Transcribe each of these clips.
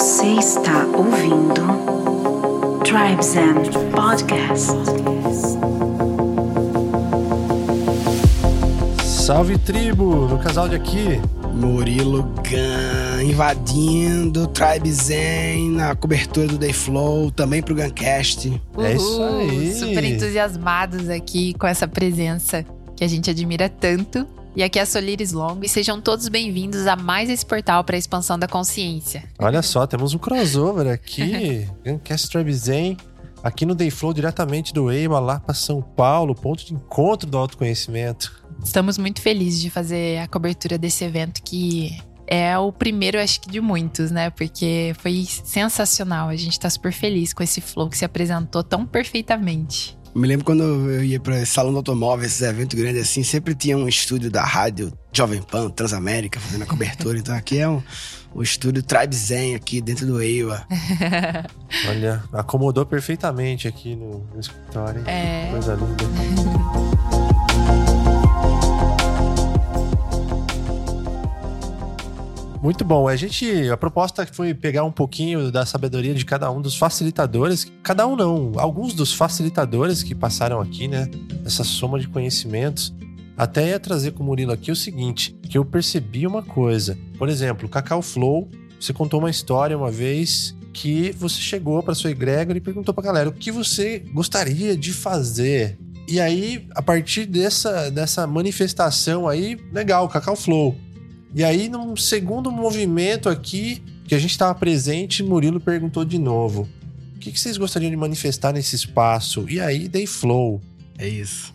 Você está ouvindo Tribes and Podcast. Salve tribo do casal de aqui. Murilo Gun invadindo Tribe Zen na cobertura do Day Flow, também pro Guncast. É isso Uhul, aí. Super entusiasmados aqui com essa presença que a gente admira tanto. E aqui é a Solires Longo e sejam todos bem-vindos a mais esse portal para a expansão da consciência. Olha só, temos um crossover aqui. Guncast Tribe Zen, aqui no Day Flow, diretamente do EIMA, lá para São Paulo, ponto de encontro do autoconhecimento. Estamos muito felizes de fazer a cobertura desse evento que é o primeiro, acho que de muitos, né? Porque foi sensacional. A gente tá super feliz com esse flow que se apresentou tão perfeitamente. Me lembro quando eu ia pra salão do automóvel, esses eventos grandes assim, sempre tinha um estúdio da rádio Jovem Pan, Transamérica, fazendo a cobertura. então aqui é um, o estúdio Tribe Zen aqui dentro do EIWA. Olha, acomodou perfeitamente aqui no, no escritório. É. Coisa linda. Muito bom. A gente, a proposta foi pegar um pouquinho da sabedoria de cada um dos facilitadores, cada um não, alguns dos facilitadores que passaram aqui, né? Essa soma de conhecimentos. Até ia trazer com o Murilo aqui o seguinte, que eu percebi uma coisa. Por exemplo, Cacau Flow, você contou uma história uma vez que você chegou para sua egrégora e perguntou pra galera o que você gostaria de fazer. E aí, a partir dessa, dessa manifestação aí, legal, Cacau Flow. E aí, num segundo movimento aqui, que a gente estava presente, Murilo perguntou de novo: o que, que vocês gostariam de manifestar nesse espaço? E aí, dei flow. É isso.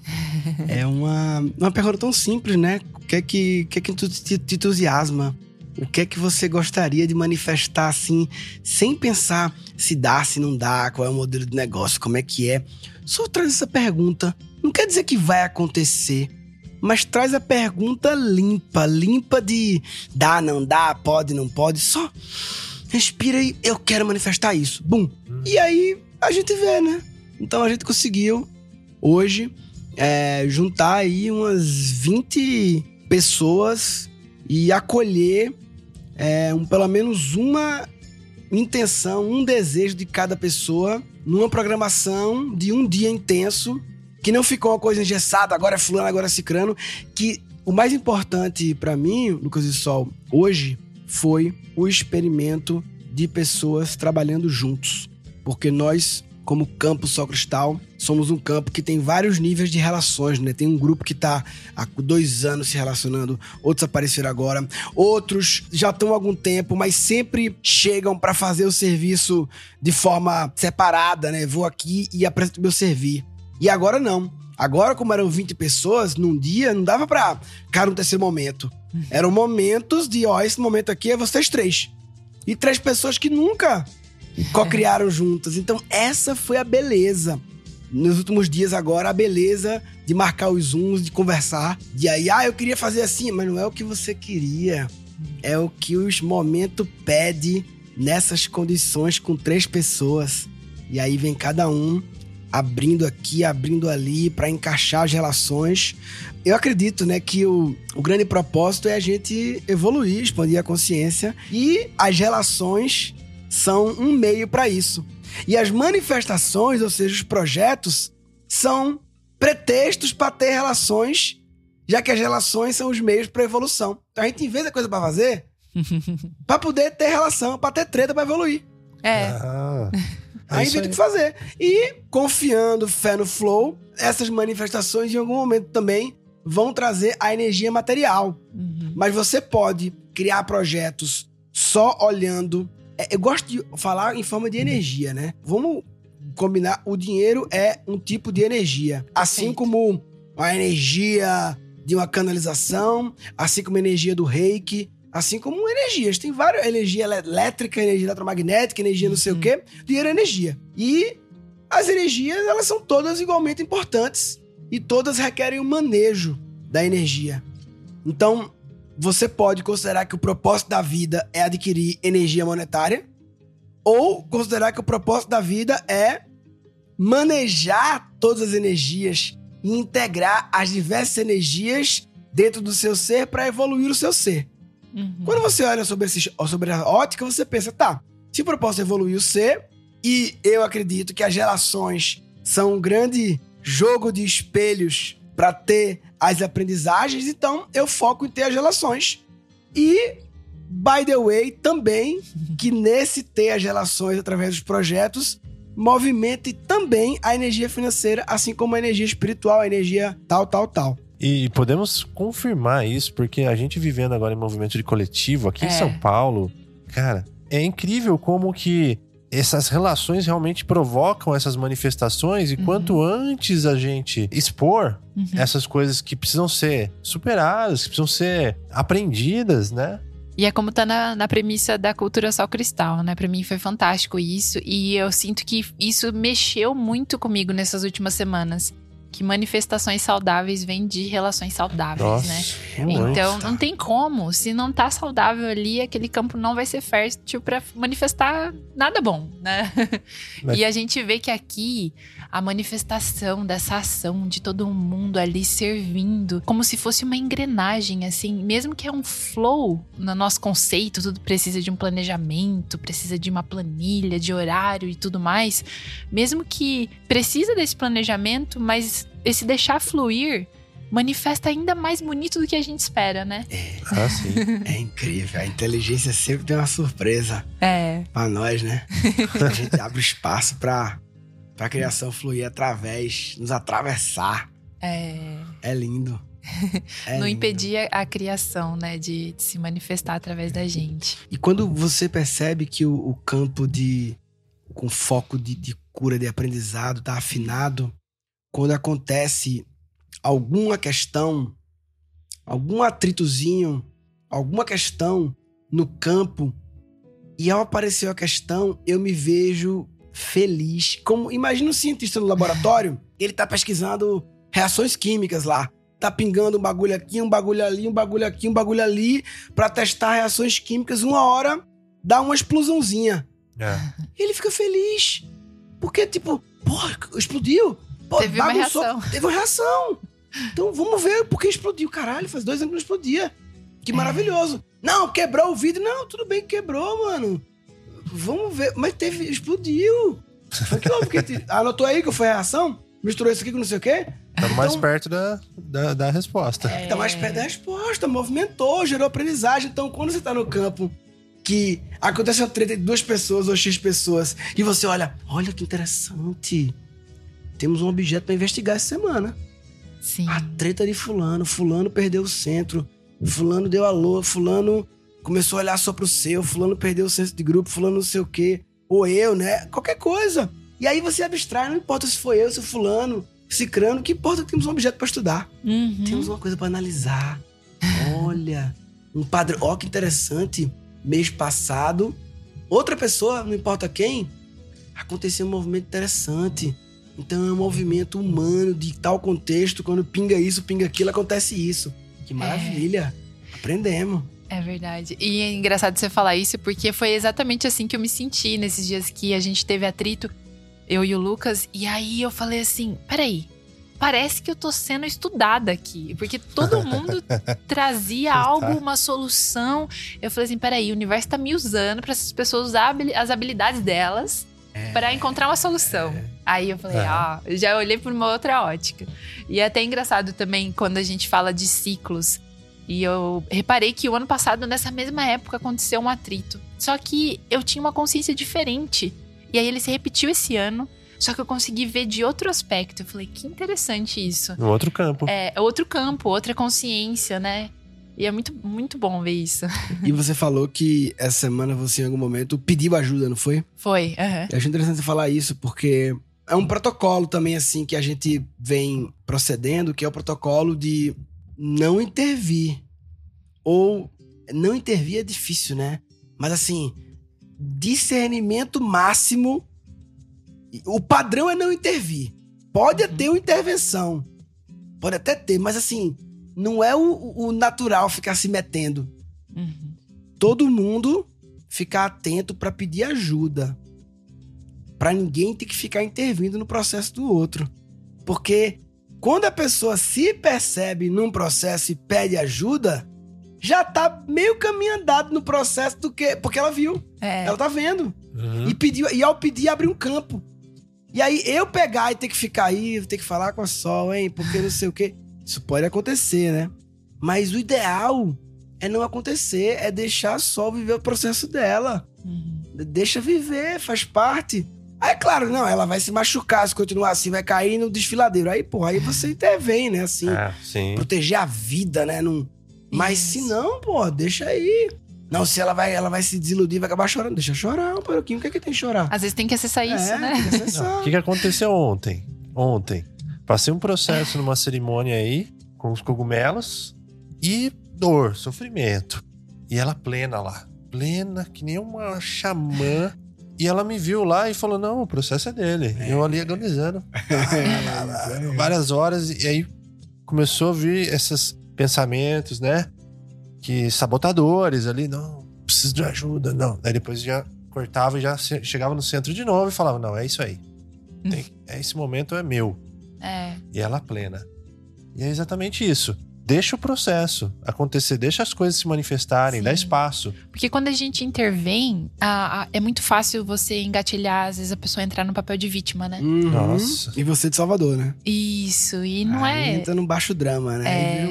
é uma, uma pergunta tão simples, né? O que é que, o que, é que te, te entusiasma? O que é que você gostaria de manifestar assim, sem pensar se dá, se não dá, qual é o modelo de negócio, como é que é? Só traz essa pergunta. Não quer dizer que vai acontecer, mas traz a pergunta limpa, limpa de dá, não dá, pode, não pode. Só respira e eu quero manifestar isso. Bum. E aí a gente vê, né? Então a gente conseguiu hoje é, juntar aí umas 20 pessoas e acolher é, um, pelo menos uma intenção, um desejo de cada pessoa numa programação de um dia intenso que não ficou uma coisa engessada, agora é fulano, agora é cicrano, que o mais importante para mim, Lucas e Sol, hoje foi o experimento de pessoas trabalhando juntos, porque nós como campo Sol Cristal, somos um campo que tem vários níveis de relações, né? Tem um grupo que está há dois anos se relacionando, outros apareceram agora, outros já estão há algum tempo, mas sempre chegam para fazer o serviço de forma separada, né? Vou aqui e apresento meu servir. E agora não. Agora, como eram 20 pessoas num dia, não dava pra cara um terceiro momento. Eram momentos de, ó, esse momento aqui é vocês três. E três pessoas que nunca co-criaram juntas. Então, essa foi a beleza. Nos últimos dias agora, a beleza de marcar os zooms, de conversar. De aí, ah, eu queria fazer assim, mas não é o que você queria. É o que o momento pede nessas condições com três pessoas. E aí vem cada um abrindo aqui, abrindo ali para encaixar as relações. Eu acredito, né, que o, o grande propósito é a gente evoluir, expandir a consciência e as relações são um meio para isso. E as manifestações, ou seja, os projetos, são pretextos para ter relações, já que as relações são os meios para evolução. Então a gente inventa coisa para fazer para poder ter relação, para ter treta para evoluir. É, Ah, é Aí tem aí. que fazer. E confiando, fé no flow, essas manifestações em algum momento também vão trazer a energia material. Uhum. Mas você pode criar projetos só olhando. É, Eu gosto de falar em forma de energia, né? Vamos combinar: o dinheiro é um tipo de energia. Assim Perfeito. como a energia de uma canalização, assim como a energia do reiki, assim como energias. Tem várias: energia elé- elétrica, energia eletromagnética, energia não sei o quê. Dinheiro é energia. E as energias, elas são todas igualmente importantes. E todas requerem um manejo da energia. Então, você pode considerar que o propósito da vida é adquirir energia monetária, ou considerar que o propósito da vida é manejar todas as energias e integrar as diversas energias dentro do seu ser para evoluir o seu ser. Uhum. Quando você olha sobre, esse, sobre a ótica, você pensa, tá, Se o propósito evoluir o ser, e eu acredito que as relações são um grande jogo de espelhos para ter as aprendizagens, então eu foco em ter as relações. E, by the way, também que nesse ter as relações através dos projetos, movimente também a energia financeira, assim como a energia espiritual, a energia tal, tal, tal. E podemos confirmar isso, porque a gente vivendo agora em movimento de coletivo aqui É. em São Paulo, cara, é incrível como que essas relações realmente provocam essas manifestações e quanto antes a gente expor Uhum. essas coisas que precisam ser superadas, que precisam ser aprendidas, né? E é como tá na, na premissa da cultura sal cristal, né? Pra mim foi fantástico isso. E eu sinto que isso mexeu muito comigo nessas últimas semanas. Que manifestações saudáveis vêm de relações saudáveis, né? muito. Então, não tem como. Se não tá saudável ali, aquele campo não vai ser fértil pra manifestar nada bom, né? Mas- E a gente vê que aqui a manifestação dessa ação de todo mundo ali servindo, como se fosse uma engrenagem, assim, mesmo que é um flow no nosso conceito, tudo precisa de um planejamento, precisa de uma planilha, de horário e tudo mais. Mesmo que precisa desse planejamento, mas esse deixar fluir manifesta ainda mais bonito do que a gente espera, né? Ah, sim. É incrível. A inteligência sempre tem uma surpresa É. pra nós, né? A gente abre espaço pra, pra criação fluir através, nos atravessar. É. É lindo. É não lindo. impedir a, criação, né, de, de se manifestar através da gente. E quando você percebe que o, o campo de. com foco de, de cura, de aprendizado, tá afinado, quando acontece alguma questão, algum atritozinho, alguma questão no campo, e ao aparecer a questão, eu me vejo feliz. Como imagina um cientista no laboratório, ele tá pesquisando reações químicas lá. Tá pingando um bagulho aqui, um bagulho ali, um bagulho aqui, um bagulho ali, pra testar reações químicas. Uma hora dá uma explosãozinha. É. E ele fica feliz. Porque, tipo, porra, explodiu. Pô, Teve uma bagunçou. reação. Teve uma reação. Então vamos ver por que explodiu. Caralho, faz dois anos que não explodia. Que É. maravilhoso. Não, quebrou o vidro. Não, tudo bem que quebrou, mano. Vamos ver. Mas teve. Explodiu. Foi que houve? Que te- Anotou aí que foi a reação? Misturou isso aqui com não sei o quê? Estamos mais Então- perto da, da, da resposta. É. Tá mais perto da resposta, movimentou, gerou aprendizagem. Então, quando você tá no campo que acontece uma treta de duas pessoas ou X pessoas, e você olha, olha que interessante. Temos um objeto pra investigar essa semana. Sim. A treta de fulano, fulano perdeu o centro, fulano deu alô, fulano começou a olhar só pro seu, fulano perdeu o senso de grupo, fulano não sei o quê, ou eu, né? Qualquer coisa. E aí você abstrai, não importa se foi eu, se fulano, se crano, que importa é que temos um objeto pra estudar. Uhum. Temos uma coisa pra analisar. Olha, um padrão. Ó, que interessante. Mês passado, outra pessoa, não importa quem, aconteceu um movimento interessante. Então é um movimento humano de tal contexto. Quando pinga isso, pinga aquilo, acontece isso. Que maravilha. Aprendemos. É verdade. E é engraçado você falar isso, porque foi exatamente assim que eu me senti nesses dias que a gente teve atrito, eu e o Lucas. E aí eu falei assim: peraí, parece que eu tô sendo estudada aqui. Porque todo mundo trazia algo, uma solução. Eu falei assim: peraí, o universo tá me usando pra essas pessoas usar as habilidades delas pra encontrar uma solução. Aí eu falei, É. ah, já olhei por uma outra ótica. E é até engraçado também quando a gente fala de ciclos. E eu reparei que o ano passado, nessa mesma época, aconteceu um atrito. Só que eu tinha uma consciência diferente. E aí ele se repetiu esse ano. Só que eu consegui ver de outro aspecto. Eu falei, que interessante isso. No outro campo. É outro campo, outra consciência, né? E é muito, muito bom ver isso. E você falou que essa semana você, em algum momento, pediu ajuda, não foi? Foi. aham. Eu acho interessante você falar isso, porque é um protocolo também, assim, que a gente vem procedendo, que é o protocolo de não intervir. Ou não intervir é difícil, né? Mas assim, discernimento máximo. O padrão é não intervir. Pode ter uma intervenção. Pode até ter, mas assim, não é o, o natural ficar se metendo Uhum. todo mundo ficar atento para pedir ajuda. Para ninguém ter que ficar intervindo no processo do outro. Porque quando a pessoa se percebe num processo e pede ajuda, já tá meio caminho andado no processo do que porque ela viu, É. ela tá vendo. Uhum. E, pediu, e ao pedir, abrir um campo. E aí eu pegar e ter que ficar aí, ter que falar com a Sol, hein? Porque não sei o quê. Isso pode acontecer, né? Mas o ideal é não acontecer, é deixar a Sol viver o processo dela. Uhum. Deixa viver, faz parte. Aí, claro, não, ela vai se machucar se continuar assim, vai cair no desfiladeiro. Aí, porra, aí você intervém, né? Assim, É, sim. proteger a vida, né? Não... Mas se Isso. não, pô, deixa aí. Não, se ela vai, ela vai se desiludir, vai acabar chorando. Deixa chorar um pouquinho. O que é que tem que chorar? Às vezes tem que acessar isso, é, né? Não, acessar. O que, que aconteceu ontem? Ontem. Passei um processo numa cerimônia aí, com os cogumelos, e dor, sofrimento. E ela plena lá. Plena, que nem uma xamã. E ela me viu lá e falou: Não, o processo é dele. E eu ali agonizando. várias horas. E aí começou a vir esses pensamentos, né? Que sabotadores ali, não, preciso de ajuda, não. Aí depois já cortava e já chegava no centro de novo e falava: Não, é isso aí. Tem- é esse momento é meu. É. E ela plena. E é exatamente isso. Deixa o processo acontecer, deixa as coisas se manifestarem, Sim. dá espaço. Porque quando a gente intervém, a- a- é muito fácil você engatilhar, às vezes a pessoa entrar no papel de vítima, né? Uhum. Nossa. E você de Salvador, né? Isso, e não Aí é. Entra no baixo drama, né? É.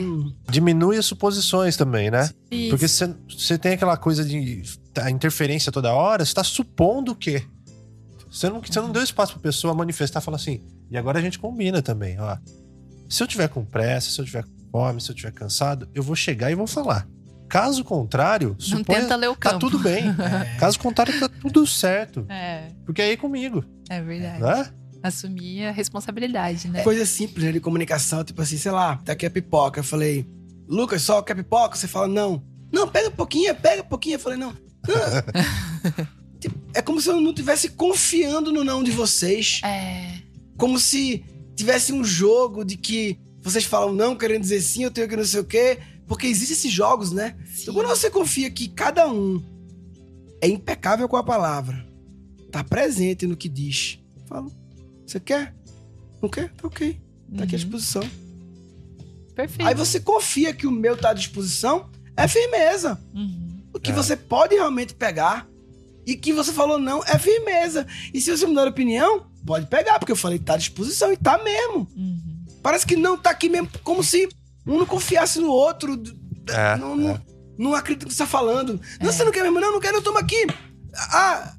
Diminui as suposições também, né? Isso. Porque você- você tem aquela coisa de a interferência toda hora, você tá supondo o quê? Você não, você não deu espaço pra pessoa manifestar, falar assim. E agora a gente combina também, ó. Se eu tiver com pressa, se eu tiver com fome, se eu tiver cansado, eu vou chegar e vou falar. Caso contrário, não suponha, tenta ler o tá campo. tudo bem. É. Caso contrário, tá tudo certo. É, Porque é aí comigo, é verdade. né? Assumir a responsabilidade, né? Coisa simples né, de comunicação, tipo assim, sei lá, tá aqui a pipoca. Eu falei, Lucas, só quer pipoca? Você fala, não. Não, pega um pouquinho, pega um pouquinho. Eu falei, não. Não. Tipo, é como se eu não estivesse confiando no não de vocês. É. Como se tivesse um jogo de que vocês falam não, querendo dizer sim, eu tenho que não sei o quê. Porque existem esses jogos, né? Sim. Então, quando você confia que cada um é impecável com a palavra, tá presente no que diz, fala, você quer? Não quer? Tá ok. Tá aqui à Uhum. disposição. Perfeito. Aí você confia que o meu tá à disposição, é firmeza. Uhum. O que É. você pode realmente pegar e que você falou não é firmeza. E se você mudar de opinião, pode pegar, porque eu falei tá à disposição e tá mesmo. Uhum. Parece que não tá aqui mesmo, como se um não confiasse no outro. É, não, não, é. não acredito no que você tá falando. Não, É. você não quer mesmo? Não, não quero, eu tomo aqui. Ah,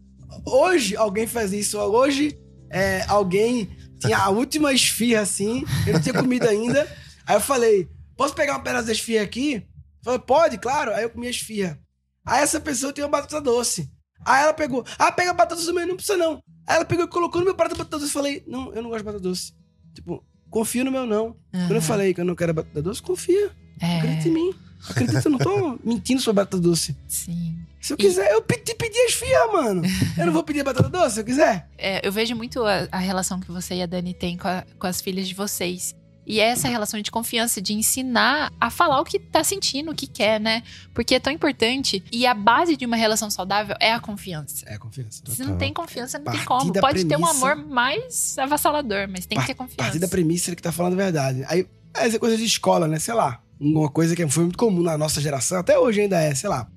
hoje alguém faz isso. Hoje é, alguém tinha a última esfirra assim, eu não tinha comido ainda. Aí eu falei, posso pegar um pedaço da esfirra aqui? Falei, pode, claro. Aí eu comi a esfirra. Aí essa pessoa tem uma batata doce. Aí ela pegou, ah, pega a batata doce, mas não precisa não. Aí ela pegou e colocou no meu prato a batata doce. Eu falei, não, eu não gosto de batata doce. Tipo, confia no meu não. Quando eu Uhum. falei que eu não quero batata doce, confia. Acredita em É, mim. Acredita, eu não tô mentindo sobre batata doce. sim. Se eu quiser, eu pedi, pedi as esfirra, mano. Eu não vou pedir batata doce se eu quiser. É, eu vejo muito a, a relação que você e a Dani têm com, a- com as filhas de vocês. E é essa relação de confiança, de ensinar a falar o que tá sentindo, o que quer, né? Porque é tão importante. E a base de uma relação saudável é a confiança. É, confiança. Se não tem confiança, não tem como. Pode ter um premissa- amor mais avassalador, mas tem que ter A partir confiança. da premissa ele que tá falando a verdade. Aí, essa coisa de escola, né? Sei lá. Uma coisa que foi muito comum na nossa geração, até hoje ainda é, sei lá.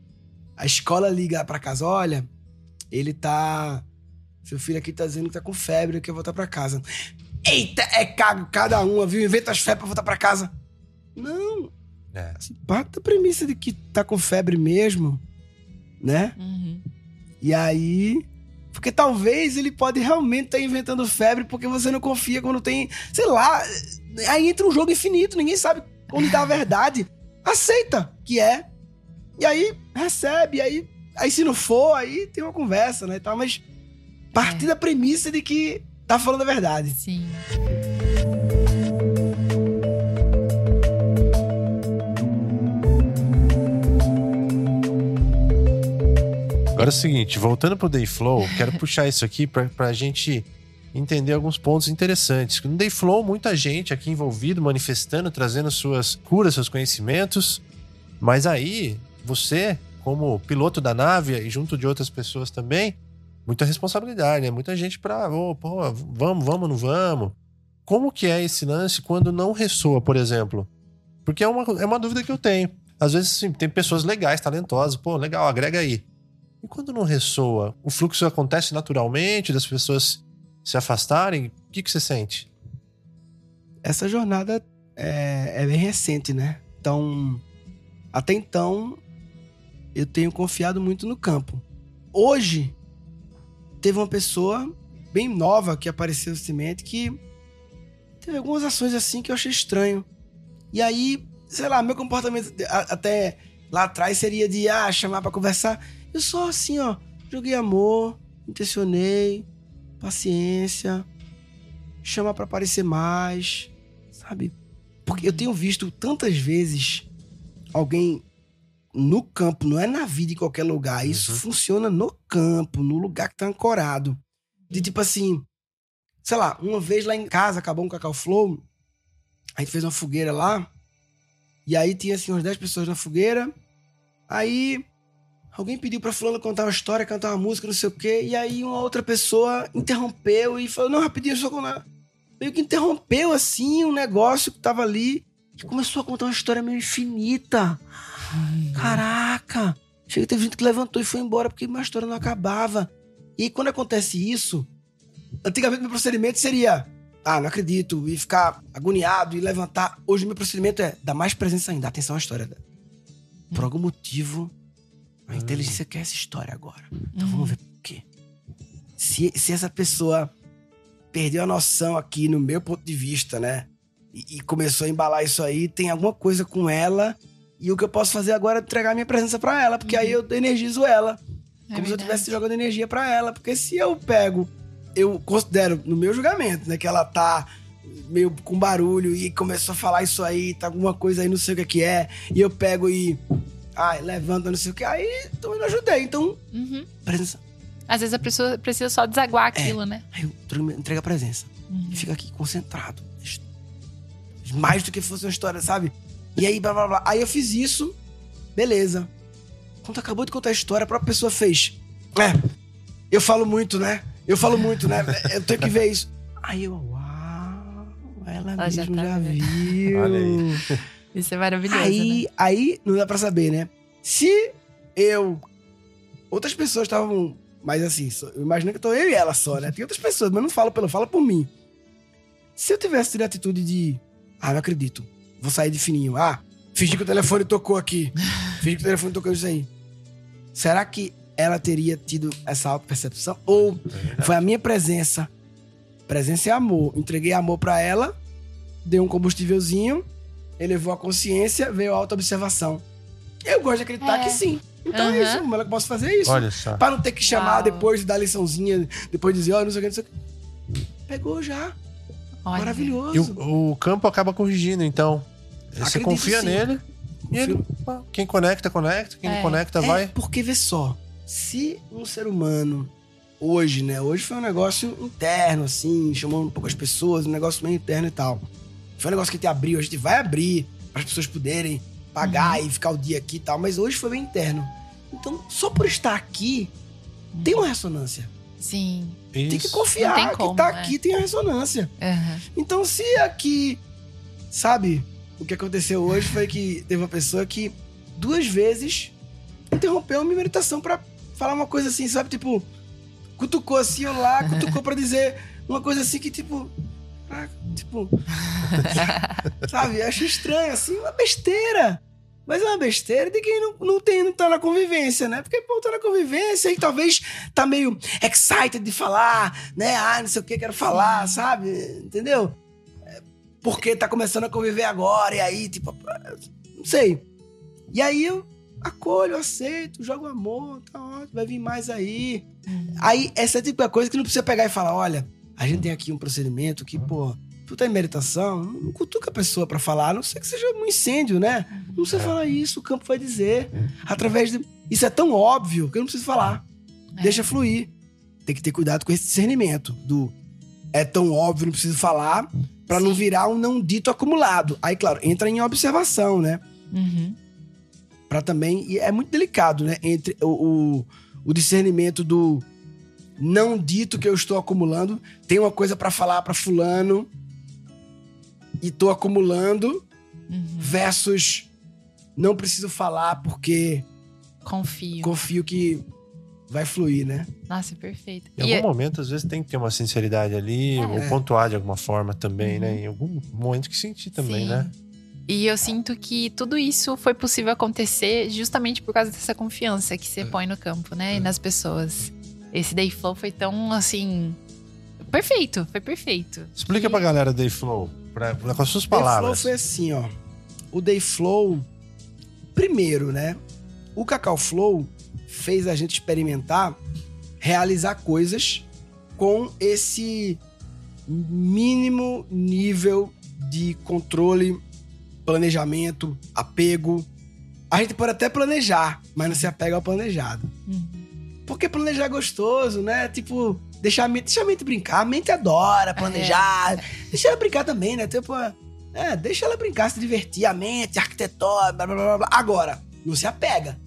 A escola liga pra casa, olha, ele tá. Seu filho aqui tá dizendo que tá com febre, quer voltar pra casa. Eita, é cago cada uma, viu? Inventa as febres pra voltar pra casa. Não, É. assim, parte da premissa de que tá com febre mesmo, né? Uhum. E aí. Porque talvez ele pode realmente estar inventando febre porque você não confia quando tem. Sei lá. Aí entra um jogo infinito, ninguém sabe onde tá a verdade. Aceita que é. E aí recebe. Aí, aí se não for, aí tem uma conversa, né? e tal, mas partir da premissa de que tá falando a verdade. Sim. Agora é o seguinte, voltando pro Day Flow, quero puxar isso aqui pra, pra gente entender alguns pontos interessantes. No Day Flow, muita gente aqui envolvido, manifestando, trazendo suas curas, seus conhecimentos. Mas aí, você, como piloto da nave e junto de outras pessoas também, muita responsabilidade, né? Muita gente pra, ô, pô, vamos, vamos, não vamos. Como que é esse lance quando não ressoa, por exemplo? Porque é uma, é uma dúvida que eu tenho. Às vezes, sim, tem pessoas legais, talentosas, pô, legal, agrega aí. E quando não ressoa, o fluxo acontece naturalmente das pessoas se afastarem? O que, que você sente? Essa jornada é, é bem recente, né? Então, até então, eu tenho confiado muito no campo. Hoje, teve uma pessoa bem nova que apareceu no Cimento que teve algumas ações assim que eu achei estranho. E aí, sei lá, meu comportamento até lá atrás seria de ah, chamar para conversar. Eu só assim, ó, joguei amor, intencionei, paciência, chamar para aparecer mais, sabe? Porque eu tenho visto tantas vezes alguém no campo, não é na vida em qualquer lugar. Isso uhum. funciona no campo, no lugar que tá ancorado. De tipo assim, sei lá, uma vez lá em casa acabou um Cacau Flow, a gente fez uma fogueira lá, e aí tinha assim umas 10 pessoas na fogueira. Aí alguém pediu pra fulano contar uma história, cantar uma música, não sei o quê, e aí uma outra pessoa interrompeu e falou: "Não, rapidinho, só contar". Meio que interrompeu assim um negócio que tava ali e começou a contar uma história meio infinita. Caraca! Chega, teve gente que levantou e foi embora porque uma história não acabava. E quando acontece isso, antigamente meu procedimento seria ah, não acredito, e ficar agoniado e levantar. Hoje o meu procedimento é dar mais presença ainda. Atenção à história. Por algum motivo, a inteligência quer essa história agora. Então vamos ver por quê. Se, se essa pessoa perdeu a noção aqui, no meu ponto de vista, né? E, e começou a embalar isso aí, tem alguma coisa com ela. E o que eu posso fazer agora é entregar minha presença para ela, porque aí eu energizo ela. É como verdade. se eu estivesse jogando energia para ela. Porque se eu pego eu considero, no meu julgamento, né, que ela tá meio com barulho e começou a falar isso aí, tá alguma coisa aí, não sei o que, que é, e eu pego e. Ai, levanta, não sei o que, aí então eu não ajudei. Então, uhum. presença. Às vezes a pessoa precisa só desaguar é. aquilo, é. né? Aí eu entrego a presença. Uhum. E fica aqui concentrado. Mais do que fosse uma história, sabe? E aí, blá blá blá. Aí eu fiz isso, beleza. Quando acabou de contar a história, a própria pessoa fez. É, eu falo muito, né? Eu falo muito, né? Eu tenho que ver isso. Aí eu, uau, ela, ela mesmo já, tá já viu. Olha aí. Isso é maravilhoso. Aí, né? aí não dá pra saber, né? Se eu. Outras pessoas estavam. Mas assim, eu imagino que tô eu e ela só, né? Tem outras pessoas, mas não falo pelo, fala por mim. Se eu tivesse tido a atitude de. Ah, não acredito. Vou sair de fininho. Ah, fingi que o telefone tocou aqui. Fingi que o telefone tocou isso aí. Será que ela teria tido essa auto-percepção? Ou foi a minha presença? Presença é amor. Entreguei amor para ela, dei um combustívelzinho, elevou a consciência, veio a auto-observação. Eu gosto de acreditar é. que sim. Então uhum. é isso, como é que eu posso fazer isso? Olha só. Pra não ter que chamar Uau. depois de dar liçãozinha, depois de dizer, ó, oh, não sei o que, não sei o que. Pegou já. Olha. Maravilhoso. E o, o, campo acaba corrigindo, então. Acredito Você confia sim. nele. E ele, quem conecta, conecta. Quem é. não conecta, é, vai. Porque vê só se um ser humano hoje, né? Hoje foi um negócio interno, assim, chamou um pouco as pessoas, um negócio meio interno e tal. Foi um negócio que a gente abriu, a gente vai abrir para as pessoas poderem pagar uhum. e ficar o dia aqui e tal, mas hoje foi bem interno. Então, só por estar aqui, tem uma ressonância. Sim. Isso. Tem que confiar como, que tá né? aqui tem a ressonância. Uhum. Então, se aqui, sabe, o que aconteceu hoje foi que teve uma pessoa que duas vezes interrompeu a minha meditação para falar uma coisa assim, sabe? Tipo, cutucou assim ou lá, cutucou pra dizer uma coisa assim que, tipo. Ah, tipo. sabe? Acho estranho, assim, uma besteira. Mas é uma besteira de quem não, não tem, não tá na convivência, né? Porque, pô, tá na convivência e talvez tá meio excited de falar, né? Ah, não sei o que, quero falar, sabe? Entendeu? É, porque tá começando a conviver agora, e aí, tipo, não sei. E aí eu acolho, aceito, jogo amor, tá ótimo, vai vir mais aí. Uhum. Aí, essa é tipo de coisa que não precisa pegar e falar: olha, a gente tem aqui um procedimento que, pô, tu tá em meditação, não cutuca a pessoa para falar, a não sei que seja um incêndio, né? Não precisa falar isso, o campo vai dizer. Através de. Isso é tão óbvio que eu não preciso falar. É. Deixa fluir. Tem que ter cuidado com esse discernimento do é tão óbvio, não preciso falar, para não virar um não dito acumulado. Aí, claro, entra em observação, né? Uhum para também. E é muito delicado, né? Entre o, o, o, discernimento do não dito que eu estou acumulando. Tem uma coisa para falar para Fulano e tô acumulando, uhum. versus não preciso falar porque. Confio. Confio que vai fluir, né? Nossa, perfeito. Em E algum momento, às vezes, tem que ter uma sinceridade ali, É. ou pontuar de alguma forma também, Uhum. né? Em algum momento que sentir também, Sim. né? E eu sinto que tudo isso foi possível acontecer justamente por causa dessa confiança que É. você põe no campo, né? E nas pessoas. Esse Day Flow foi tão, assim. Perfeito, foi perfeito. Explica E- pra galera Day Flow, pra, pra- com as suas Day Flow palavras. foi assim, ó. O Day Flow, primeiro, né? O Cacau Flow fez a gente experimentar realizar coisas com esse mínimo nível de controle, planejamento, apego. A gente pode até planejar, mas não se apega ao planejado. Uhum. Porque planejar é gostoso, né? Tipo, deixar a mente, deixa a mente brincar. A mente adora planejar. Deixa ela brincar também, né? Tipo, é, deixa ela brincar, se divertir. A mente, arquitetura, blá blá blá blá. Agora, não se apega.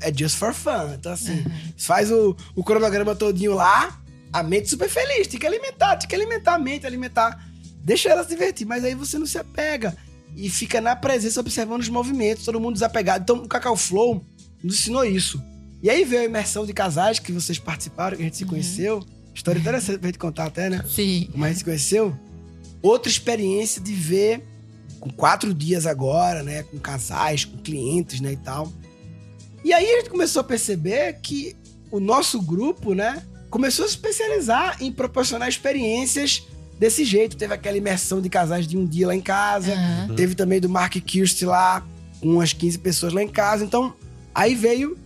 É just for fun. Então, assim, faz o, o cronograma todinho lá, a mente super feliz. Tem que alimentar, tem que alimentar a mente, alimentar. Deixa ela se divertir, mas aí você não se apega. E fica na presença observando os movimentos, todo mundo desapegado. Então, o Cacau Flow nos ensinou isso. E aí veio a imersão de casais que vocês participaram, que a gente se Uhum. conheceu. História interessante pra gente contar até, né? Sim. Como a gente se conheceu. Outra experiência de ver, com quatro dias agora, né? Com casais, com clientes, né? E tal. E aí a gente começou a perceber que o nosso grupo, né? Começou a se especializar em proporcionar experiências desse jeito. Teve aquela imersão de casais de um dia lá em casa. Aham. Teve também do Mark Kirst lá, com umas 15 pessoas lá em casa. Então, aí veio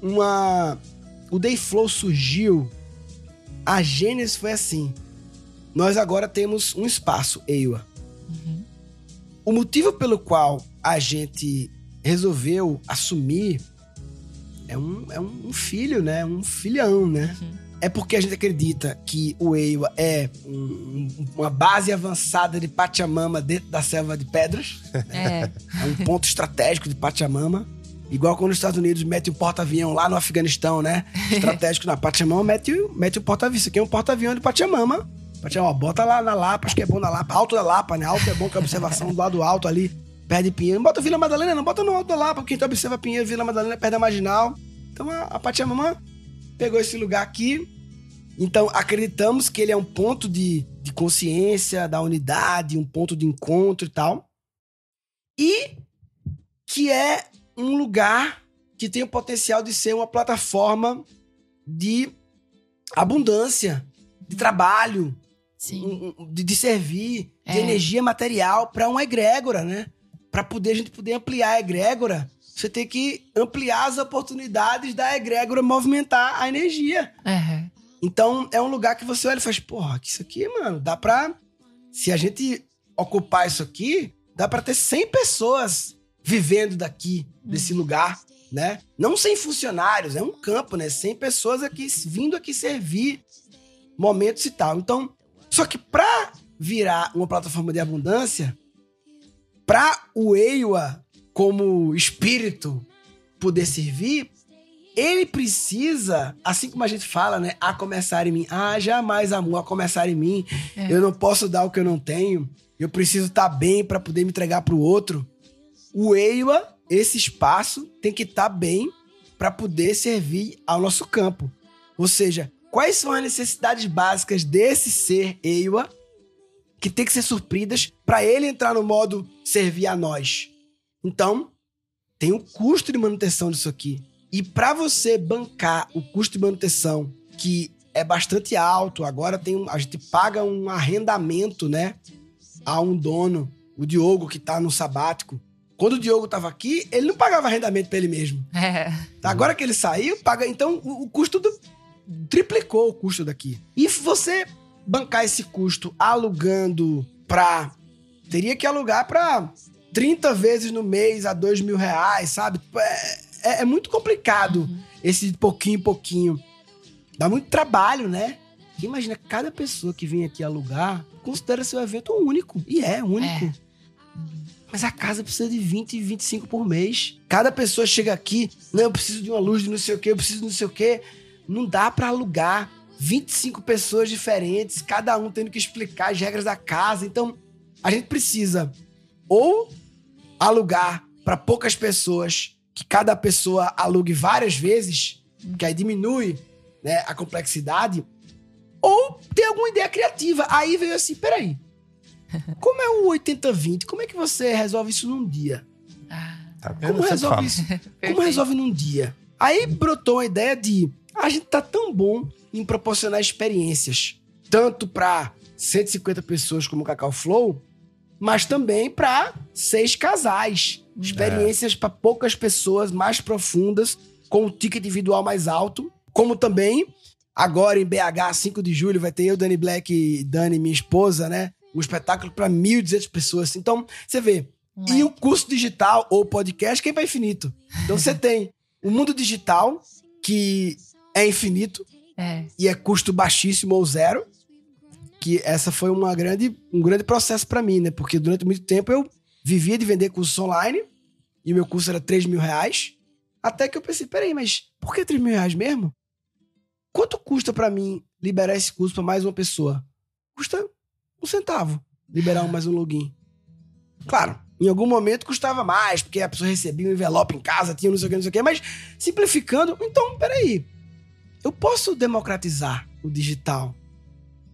uma. O Day Flow surgiu. A gênese foi assim. Nós agora temos um espaço, EIWA. Uhum. O motivo pelo qual a gente resolveu assumir é um, é um filho, né? Um filhão, né? Uhum. É porque a gente acredita que o EIWA é um- um- uma base avançada de Pachamama dentro da selva de pedras. É. É um ponto estratégico de Pachamama. Igual quando os Estados Unidos metem um porta-avião lá no Afeganistão, né? Estratégico na Pachamama, mete, o- mete o porta-avião. Isso aqui é um porta-avião de Pachamama. Pachamama, bota lá na Lapa, acho que é bom na Lapa. Alto da Lapa, né? Alto é bom que a observação do lado alto ali, perto de Pinheiro. Não bota Vila Madalena, não bota no alto da Lapa, porque tu observa Pinheiro, Vila Madalena perto da Marginal. Então a, a Pachamama pegou esse lugar aqui. Então acreditamos que ele é um ponto de, de consciência, da unidade, um ponto de encontro e tal. E que é um lugar que tem o potencial de ser uma plataforma de abundância, de trabalho, Sim. um- de, de servir, de É. energia material para uma egrégora, né? Para poder a gente poder ampliar a egrégora, você tem que ampliar as oportunidades da egrégora movimentar a energia. Aham. Então, é um lugar que você olha e faz, porra, que isso aqui, mano, dá pra. Se a gente ocupar isso aqui, dá pra ter 100 pessoas vivendo daqui, desse lugar, né? Não 100 funcionários, é um campo, né? 100 pessoas aqui vindo aqui servir momentos e tal. Então, só que pra virar uma plataforma de abundância, pra o EIWA como espírito poder servir, ele precisa, assim como a gente fala, né? A começar em mim. Ah, jamais amor a começar em mim. É. Eu não posso dar o que eu não tenho. Eu preciso estar bem para poder me entregar pro outro. O EIWA, esse espaço, tem que estar bem para poder servir ao nosso campo. Ou seja, quais são as necessidades básicas desse ser EIWA que tem que ser supridas para ele entrar no modo servir a nós? Então, tem um custo de manutenção disso aqui. E para você bancar o custo de manutenção, que é bastante alto, agora tem um- a gente paga um arrendamento, né, a um dono, o Diogo que tá no sabático. Quando o Diogo tava aqui, ele não pagava arrendamento para ele mesmo. É. Agora que ele saiu, paga. Então, o, o custo do, triplicou o custo daqui. E você bancar esse custo alugando pra. Teria que alugar pra 30 vezes no mês a 2 mil reais, sabe? É, é- é muito complicado esse pouquinho em pouquinho. Dá muito trabalho, né? Imagina, cada pessoa que vem aqui alugar considera seu evento único. E é único. É. Mas a casa precisa de 20 e 25 por mês. Cada pessoa chega aqui, não, eu preciso de uma luz de não sei o quê, eu preciso de não sei o quê. Não dá pra alugar 25 pessoas diferentes, cada um tendo que explicar as regras da casa. Então, a gente precisa ou alugar pra poucas pessoas, que cada pessoa alugue várias vezes, que aí diminui né, a complexidade, ou ter alguma ideia criativa. Aí veio assim, peraí, como é o 80-20? Como é que você resolve isso num dia? Ah, Tá? Como resolve isso? Como resolve num dia? Aí brotou a ideia de a gente tá tão bom em proporcionar experiências, tanto para 150 pessoas como o Cacau Flow, mas também para seis casais. Experiências para poucas pessoas mais profundas, com o ticket individual mais alto, como também agora em BH, 5 de julho, vai ter eu, Dani Black e Dani, minha esposa, né? Um espetáculo para 1.200 pessoas. Então, você vê, e o curso digital ou podcast que é para infinito. Então você tem o mundo digital, que é infinito É. e é custo baixíssimo ou zero. Que essa foi uma grande, um grande processo para mim, né? Porque durante muito tempo eu vivia de vender cursos online e o meu curso era 3 mil reais. Até que eu pensei, peraí, mas por que 3 mil reais mesmo? Quanto custa para mim liberar esse curso para mais uma pessoa? Custa um centavo liberar mais um login. Claro, em algum momento custava mais, porque a pessoa recebia um envelope em casa, tinha não sei o que, não sei o que, mas simplificando, então, peraí. Eu posso democratizar o digital.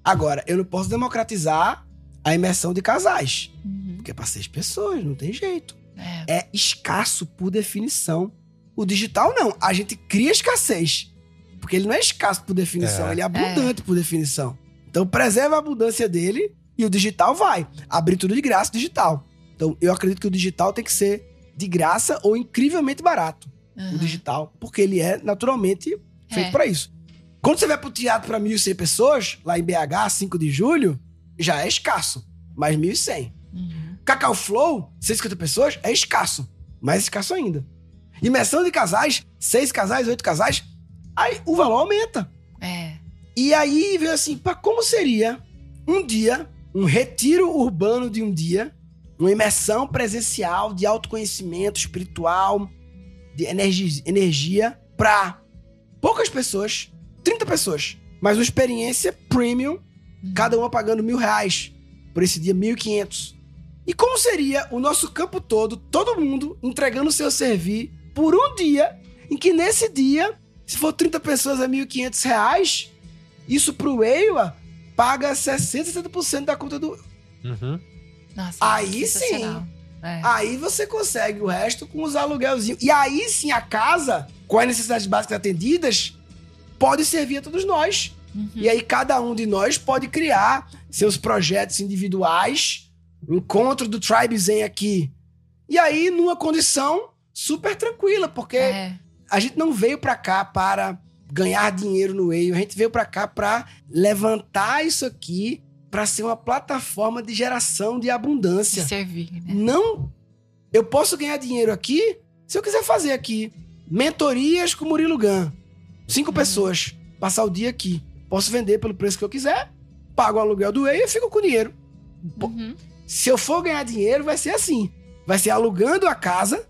Agora, eu não posso democratizar a imersão de casais. Uhum. Porque é para seis pessoas, não tem jeito. É. É escasso por definição. O digital, não. A gente cria escassez. Porque ele não é escasso por definição, É. ele é abundante por definição. Então, preserva a abundância dele e o digital vai. Abrir tudo de graça, digital. Então, eu acredito que o digital tem que ser de graça ou incrivelmente barato. O Uhum. digital. Porque ele é naturalmente feito É. pra isso. Quando você vai pro teatro pra 1.100 pessoas, lá em BH, 5 de julho, já é escasso. Mais 1.100. Uhum. Cacau Flow, 150 pessoas, é escasso. Mais escasso ainda. Imersão de casais, seis casais, oito casais, aí o valor aumenta. É. E aí veio assim, pá, como seria um dia, um retiro urbano de um dia, uma imersão presencial de autoconhecimento espiritual, de energia, energia para poucas pessoas, 30 pessoas, mas uma experiência premium, cada uma pagando mil reais por esse dia, 1.500. E como seria o nosso campo todo, todo mundo entregando o seu servir por um dia, em que nesse dia, se for 30 pessoas a 1.500 reais, isso pro EIWA paga 60, 70% da conta do. Uhum. Nossa, Aí sensacional. É. Aí você consegue o resto com os aluguelzinhos. E aí sim a casa, com as necessidades básicas atendidas, pode servir a todos nós. Uhum. E aí cada um de nós pode criar seus projetos individuais, o encontro do Tribe Zen aqui. E aí numa condição super tranquila, porque É. a gente não veio pra cá para ganhar dinheiro no Whale, a gente veio pra cá para levantar isso aqui para ser uma plataforma de geração de De abundância. servir, né? Não, eu posso ganhar dinheiro aqui se eu quiser fazer aqui mentorias com Murilo Gun. Cinco pessoas, passar o dia aqui. Posso vender pelo preço que eu quiser, pago o aluguel do Whale e fico com o dinheiro. Uhum. se eu for ganhar dinheiro, vai ser assim. Vai ser alugando a casa,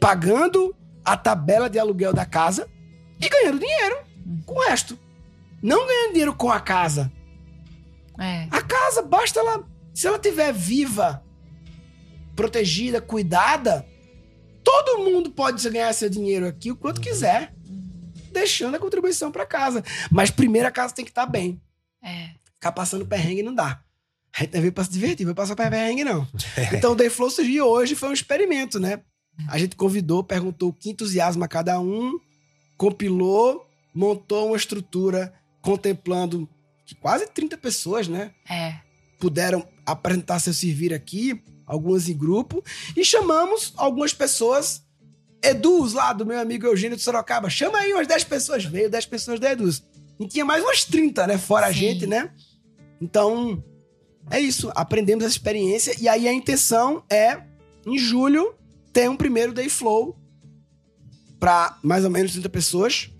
pagando a tabela de aluguel da casa e ganhando dinheiro com o resto. Não ganhando dinheiro com a casa. É. A casa, basta ela. Se ela estiver viva, protegida, cuidada, todo mundo pode ganhar seu dinheiro aqui o quanto quiser, deixando a contribuição para casa. Mas primeiro a casa tem que estar bem. É. Ficar passando perrengue não dá. A gente não veio pra se divertir, vai passar perrengue, não. Então o Day Flow surgiu hoje, foi um experimento, né? A gente convidou, perguntou o que entusiasma cada um, compilou, montou uma estrutura contemplando que quase 30 pessoas, né? É. Puderam apresentar seu servir aqui, algumas em grupo, e chamamos algumas pessoas. Eduz lá do meu amigo Eugênio de Sorocaba, chama aí umas 10 pessoas, veio 10 pessoas da Eduz. E tinha mais umas 30, né? Fora a Sim. gente, né? Então, é isso. Aprendemos essa experiência. E aí a intenção é, em julho, ter um primeiro Day Flow para mais ou menos 30 pessoas.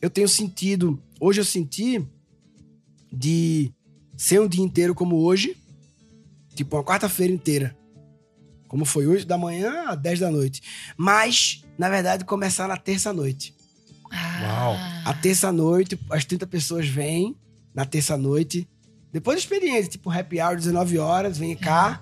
Eu tenho sentido, hoje eu senti de ser um dia inteiro como hoje, tipo uma quarta-feira inteira. Como foi hoje, da manhã a 10 da noite. Mas, na verdade, começar na terça-noite. Uau. Ah. A terça-noite, as 30 pessoas vêm na terça-noite. Depois da experiência, tipo happy hour, 19 horas, vem cá.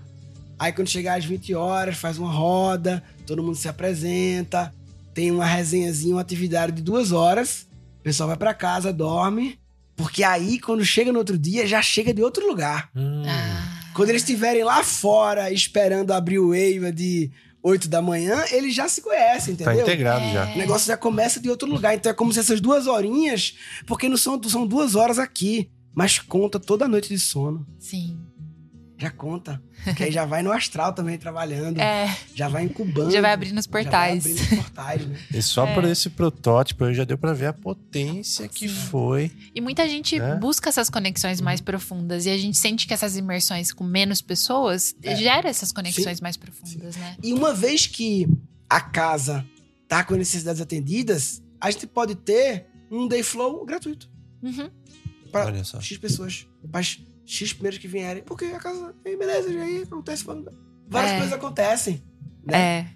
Aí quando chegar às 20 horas, faz uma roda, todo mundo se apresenta. tem uma resenhazinha, uma atividade de duas horas. O pessoal vai pra casa, dorme. Porque aí, quando chega no outro dia, já chega de outro lugar. Hum. Ah, Quando eles estiverem lá fora, esperando abrir o Wave de 8 da manhã, eles já se conhecem, Tá entendeu? integrado É. já. O negócio já começa de outro lugar. Então é como se essas duas horinhas, porque não são, são duas horas aqui, mas conta toda a noite de sono. sim. Já conta. Porque aí já vai no astral também trabalhando. É, Já vai incubando. já vai abrindo os já vai portais. abrindo os portais, né? E só É. por esse protótipo aí já deu pra ver a potência que Sim. foi. E muita gente É. busca essas conexões mais profundas. E a gente sente que essas imersões com menos pessoas É. gera essas conexões mais profundas, né? E uma vez que a casa tá com necessidades atendidas, a gente pode ter um day flow gratuito. Uhum. Pra Olha só. X pessoas. Para X primeiros que vierem. Porque a casa, aí beleza, já aí acontece. Várias É. coisas acontecem. Né? É.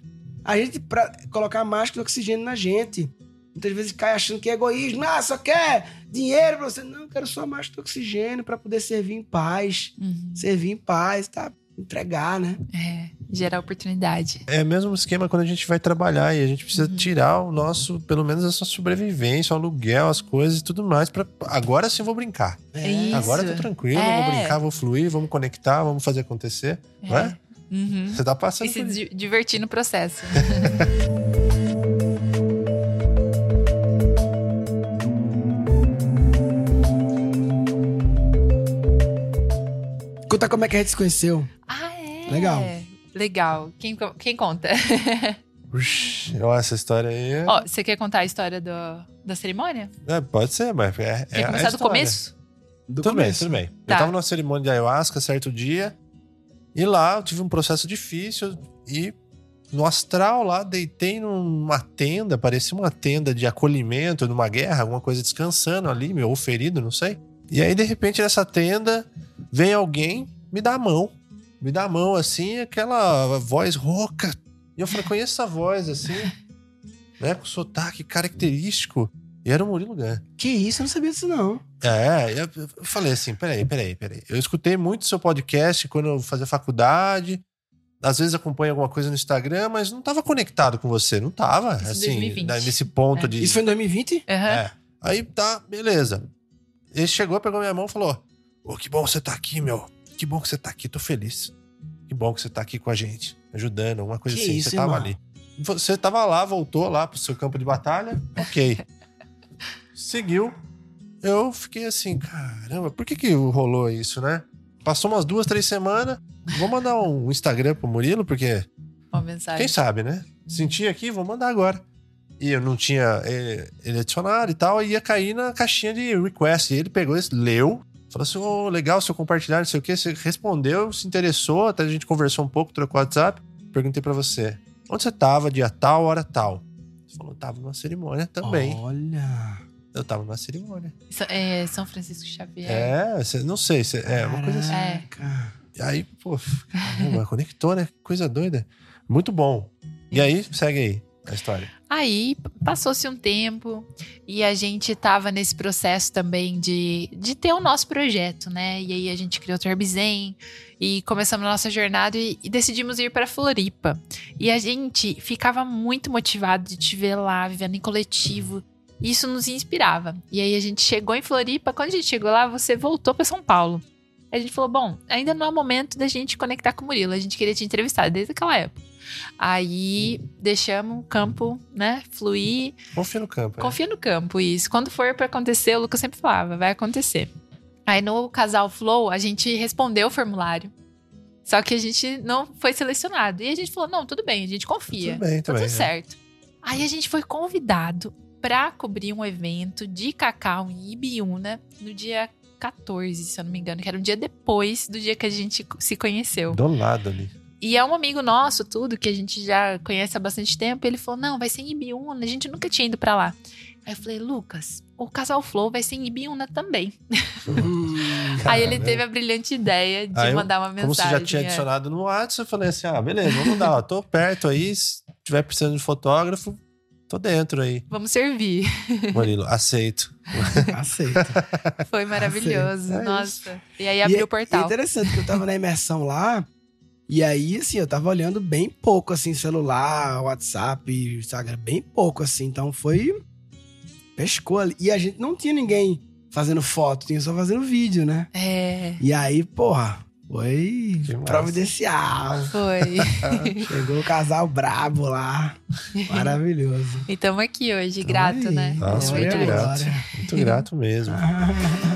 A gente, pra colocar máscara de oxigênio na gente, muitas vezes cai achando que é egoísmo. Ah, só quer dinheiro pra você. Não, eu quero só máscara de oxigênio pra poder servir em paz. Uhum. Servir em paz, tá? Entregar, né? É. Gerar oportunidade. É o mesmo esquema quando a gente vai trabalhar e a gente precisa Uhum. tirar o nosso, pelo menos essa sobrevivência, o aluguel, as coisas e tudo mais. Pra... Agora sim eu vou brincar. É. Isso. Agora eu tô tranquilo, É. vou brincar, vou fluir, vamos conectar, vamos fazer acontecer. Não é? Uhum. Você tá passando E se por divertir no processo. Conta como é que a gente se conheceu. ah, é? Legal. Legal. Quem, quem conta? Uxi, ó, essa história aí. é- Ó, você quer contar a história do, da cerimônia? É, pode ser, mas é. Quer é a começar do começo? Do Tudo bem, começo. tudo bem. Tá. Eu tava numa cerimônia de ayahuasca certo dia. E lá eu tive um processo difícil. E no astral lá, deitei numa tenda, parecia uma tenda de acolhimento numa guerra, alguma coisa descansando ali, meu, ou ferido, não sei. E aí, de repente, nessa tenda, vem alguém, me dá a mão. Me dá a mão assim, aquela voz rouca. E eu falei, conheço essa voz assim, né? Com sotaque característico. E era o Murilo Gun. Que isso, eu não sabia disso, não. É, eu, falei assim, peraí, peraí, peraí. Eu escutei muito seu podcast quando eu fazia faculdade. Às vezes acompanho alguma coisa no Instagram, mas não tava conectado com você. Não tava, Isso em assim, 2020. da- nesse ponto É. de... Isso foi em 2020? Aham. É. Aí tá, beleza. Ele chegou, pegou minha mão e falou: Ô, que bom você tá aqui, meu. Que bom que você tá aqui, tô feliz. Que bom que você tá aqui com a gente, ajudando, alguma coisa Que assim. isso, você tava irmão? ali. Você tava lá, voltou lá pro seu campo de batalha, ok. Seguiu. Eu fiquei assim, caramba, por que que rolou isso, né? Passou umas duas, três semanas. Vou mandar um Instagram pro Murilo, porque Uma mensagem. quem sabe, né? Senti aqui, vou mandar agora. E eu não tinha eh, ele adicionado e tal, e ia cair na caixinha de request. E ele pegou isso, leu, falou assim: ô, legal, seu compartilhar, não sei o quê. Você respondeu, se interessou, até a gente conversou um pouco, trocou WhatsApp. Perguntei pra você: onde você tava, dia tal, hora tal? Você falou: tava numa cerimônia também. Olha. Eu tava numa cerimônia. É, São Francisco Xavier. É, cê- não sei, cê- é uma coisa assim. E aí, pô, caramba, conectou, né? Coisa doida. Muito bom. E aí, segue aí a história. Aí passou-se um tempo e a gente tava nesse processo também de, de ter o nosso projeto, né? E aí a gente criou o Terbizen e começamos a nossa jornada e, e decidimos ir para Floripa. E a gente ficava muito motivado de te ver lá, vivendo em coletivo. Isso nos inspirava. E aí a gente chegou em Floripa. Quando a gente chegou lá, você voltou para São Paulo. A gente falou: bom, ainda não é o momento da gente conectar com o Murilo. A gente queria te entrevistar desde aquela época. Aí deixamos o campo, né, fluir. Confia no campo. né? Confia no campo, isso. Quando for pra acontecer, o Lucas sempre falava, vai acontecer. Aí no casal Flow, a gente respondeu o formulário. Só que a gente não foi selecionado. E a gente falou: não, tudo bem, a gente confia. Tudo bem, Tá tudo certo. Aí a gente foi convidado pra cobrir um evento de cacau em Ibiúna no dia 14, se eu não me engano, que era um dia depois do dia que a gente se conheceu. Do lado ali. E é um amigo nosso, tudo, que a gente já conhece há bastante tempo. Ele falou: não, vai ser em Ibiúna, a gente nunca tinha ido pra lá. Aí eu falei, Lucas, o Casal Flow vai ser em Ibiúna também. Hum. Aí ele teve a brilhante ideia de Aí mandar uma mensagem. Como você já tinha é. adicionado no WhatsApp, eu falei assim: ah, beleza, vamos dar, ó, tô perto aí. Se tiver precisando de fotógrafo, tô dentro aí. Vamos servir. Murilo, aceito. Aceita. Foi maravilhoso. É isso. Nossa. E aí E abriu é- o portal. É interessante que eu tava na imersão lá E aí, assim, eu tava olhando bem pouco, assim, celular, WhatsApp, Instagram, bem pouco, assim. Então foi. Pescou ali. E a gente não tinha ninguém fazendo foto, tinha só fazendo vídeo, né? É. E aí, porra, foi Que massa. providencial. Foi. Chegou o casal brabo lá. Maravilhoso. e estamos aqui hoje, grato, Aí. né? Nossa, muito a grato. Muito grato mesmo.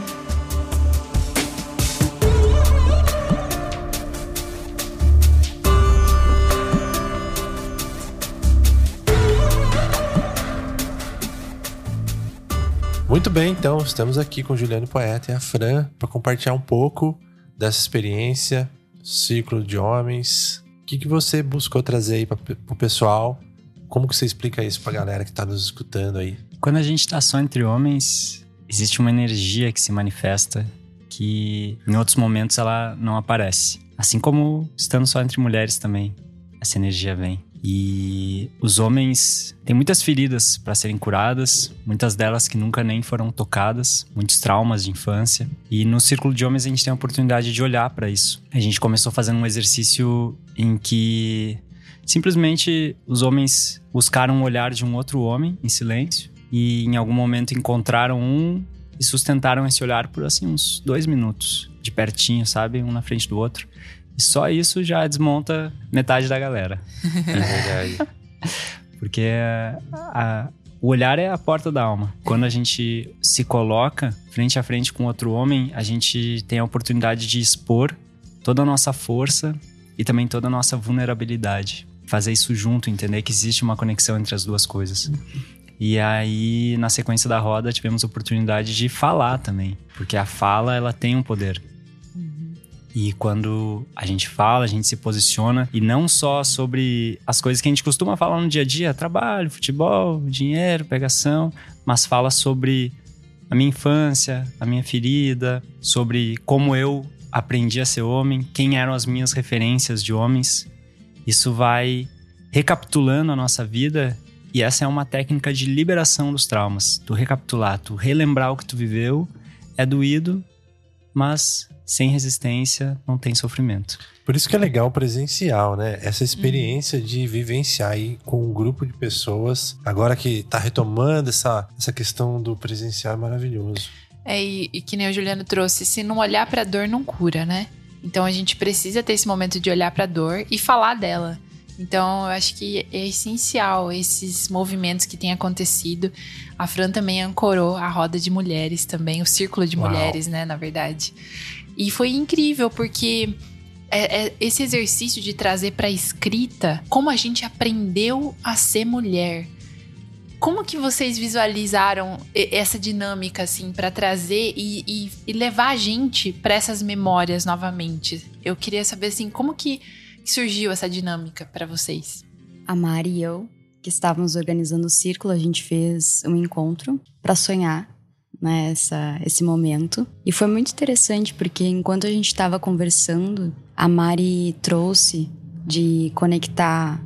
Muito bem, então estamos aqui com o Juliano Poeta e a Fran para compartilhar um pouco dessa experiência, ciclo de homens. O que, que você buscou trazer aí para o pessoal? Como que você explica isso para a galera que está nos escutando aí? Quando a gente tá só entre homens, existe uma energia que se manifesta que em outros momentos ela não aparece. Assim como estando só entre mulheres também, essa energia vem. E os homens têm muitas feridas para serem curadas, muitas delas que nunca nem foram tocadas, muitos traumas de infância. E no círculo de homens a gente tem a oportunidade de olhar para isso. A gente começou fazendo um exercício em que simplesmente os homens buscaram o olhar de um outro homem em silêncio e em algum momento encontraram um e sustentaram esse olhar por assim uns dois minutos, de pertinho, sabe? Um na frente do outro. E só isso já desmonta metade da galera. É verdade. Porque a- o olhar é a porta da alma. Quando a gente se coloca frente a frente com outro homem, a gente tem a oportunidade de expor toda a nossa força e também toda a nossa vulnerabilidade. Fazer isso junto, entender que existe uma conexão entre as duas coisas. E aí, na sequência da roda, tivemos a oportunidade de falar também. Porque a fala, ela tem um poder. E quando a gente fala, a gente se posiciona e não só sobre as coisas que a gente costuma falar no dia a dia, trabalho, futebol, dinheiro, pegação, mas fala sobre a minha infância, a minha ferida, sobre como eu aprendi a ser homem, quem eram as minhas referências de homens. Isso vai recapitulando a nossa vida e essa é uma técnica de liberação dos traumas. Tu recapitular, tu relembrar o que tu viveu, é doído, mas sem resistência não tem sofrimento. Por isso que é legal o presencial, né? Essa experiência de vivenciar aí com um grupo de pessoas. Agora que tá retomando essa, essa questão do presencial é maravilhoso. É, e, e que nem o Juliano trouxe, se não olhar pra dor, não cura, né? Então a gente precisa ter esse momento de olhar pra dor e falar dela. Então eu acho que é essencial esses movimentos que têm acontecido. A Fran também ancorou a roda de mulheres também, o círculo de Uau. mulheres, né, na verdade. E foi incrível porque é- é esse exercício de trazer pra escrita como a gente aprendeu a ser mulher. Como que vocês visualizaram essa dinâmica, assim, pra trazer e, e- e levar a gente pra essas memórias novamente? Eu queria saber, assim, como que surgiu essa dinâmica pra vocês? A Mari e eu, que estávamos organizando o círculo, a gente fez um encontro para sonhar né, essa, esse momento. E foi muito interessante porque enquanto a gente estava conversando, a Mari trouxe de conectar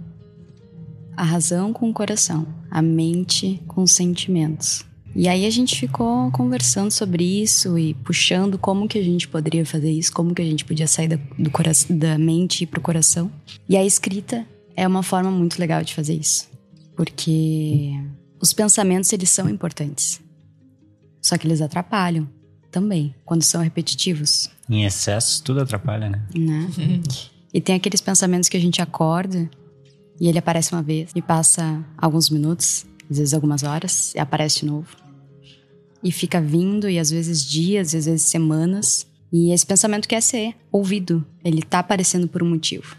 a razão com o coração, a mente com os sentimentos. E aí a gente ficou conversando sobre isso e puxando como que a gente poderia fazer isso, como que a gente podia sair da, do coração, da mente e pro coração. E a escrita é uma forma muito legal de fazer isso, porque os pensamentos eles são importantes. Só que eles atrapalham também quando são repetitivos, Em excesso, tudo atrapalha, né? né? E tem aqueles pensamentos que a gente acorda e ele aparece uma vez e passa alguns minutos, às vezes algumas horas, e aparece de novo. E fica vindo, e às vezes dias, e às vezes semanas. E esse pensamento quer ser ouvido. Ele tá aparecendo por um motivo.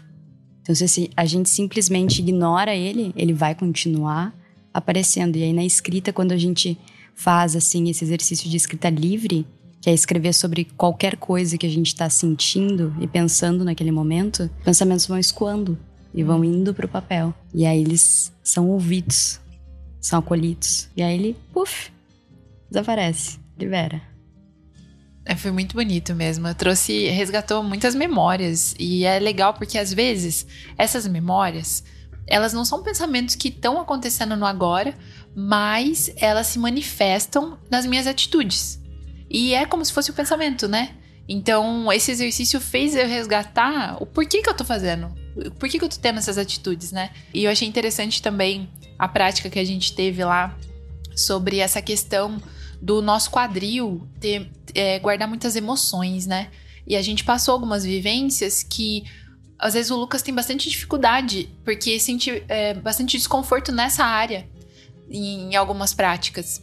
Então, se a gente simplesmente ignora ele, ele vai continuar aparecendo. E aí, na escrita, quando a gente faz, assim, esse exercício de escrita livre, que é escrever sobre qualquer coisa que a gente está sentindo e pensando naquele momento, pensamentos vão escoando e vão indo pro papel. E aí eles são ouvidos, são acolhidos. E aí ele, puf, desaparece, libera. É, foi muito bonito mesmo. Eu trouxe, resgatou muitas memórias. E é legal porque às vezes essas memórias, elas não são pensamentos que estão acontecendo no agora, mas elas se manifestam nas minhas atitudes. E é como se fosse o pensamento, né? Então, esse exercício fez eu resgatar o porquê que eu tô fazendo. Por que, que eu tô tendo essas atitudes, né? E eu achei interessante também a prática que a gente teve lá sobre essa questão do nosso quadril ter, é, guardar muitas emoções, né? E a gente passou algumas vivências que às vezes o Lucas tem bastante dificuldade, porque sente é, bastante desconforto nessa área em, em algumas práticas.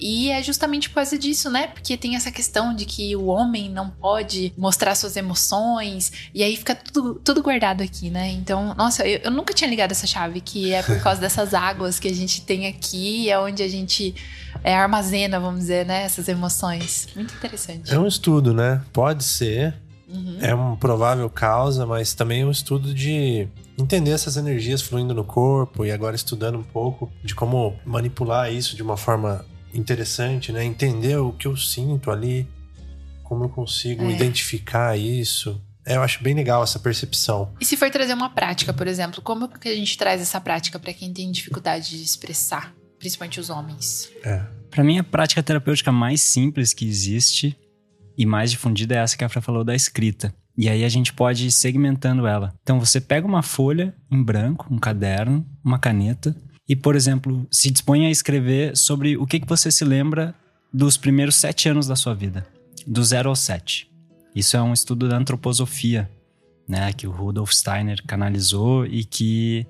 E é justamente por causa disso, né? Porque tem essa questão de que o homem não pode mostrar suas emoções, e aí fica tudo, tudo guardado aqui, né? Então, nossa, eu, eu nunca tinha ligado essa chave, que é por causa dessas águas que a gente tem aqui, é onde a gente é, armazena, vamos dizer, né? Essas emoções. Muito interessante. É um estudo, né? Pode ser. Uhum. É uma provável causa, mas também é um estudo de entender essas energias fluindo no corpo e agora estudando um pouco de como manipular isso de uma forma interessante, né? Entender o que eu sinto ali, como eu consigo é. identificar isso. É, eu acho bem legal essa percepção. E se for trazer uma prática, por exemplo, como que a gente traz essa prática para quem tem dificuldade de expressar, principalmente os homens? É. Para mim, a prática terapêutica mais simples que existe e mais difundida é essa que a Fran falou da escrita. E aí a gente pode ir segmentando ela. Então você pega uma folha em branco, um caderno, uma caneta e, por exemplo, se dispõe a escrever sobre o que, que você se lembra dos primeiros sete anos da sua vida, do zero ao sete. Isso é um estudo da antroposofia, né, que o Rudolf Steiner canalizou e que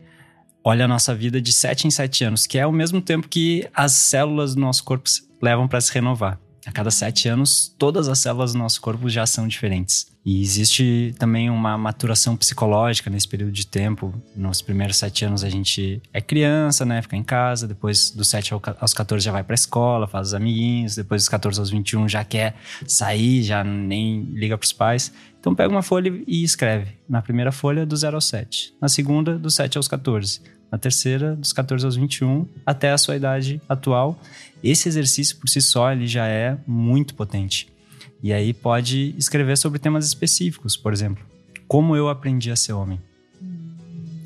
olha a nossa vida de sete em sete anos, que é o mesmo tempo que as células do nosso corpo levam para se renovar. A cada sete anos, todas as células do nosso corpo já são diferentes. E existe também uma maturação psicológica nesse período de tempo. Nos primeiros sete anos a gente é criança, né? Fica em casa. Depois dos sete aos 14 já vai pra escola, faz os amiguinhos. Depois dos 14 aos 21 já quer sair, já nem liga pros pais. Então pega uma folha e escreve. Na primeira folha, do 0 ao 7. Na segunda, do 7 aos 14. Na terceira, dos 14 aos 21, até a sua idade atual. Esse exercício por si só ele já é muito potente. E aí pode escrever sobre temas específicos, por exemplo, como eu aprendi a ser homem.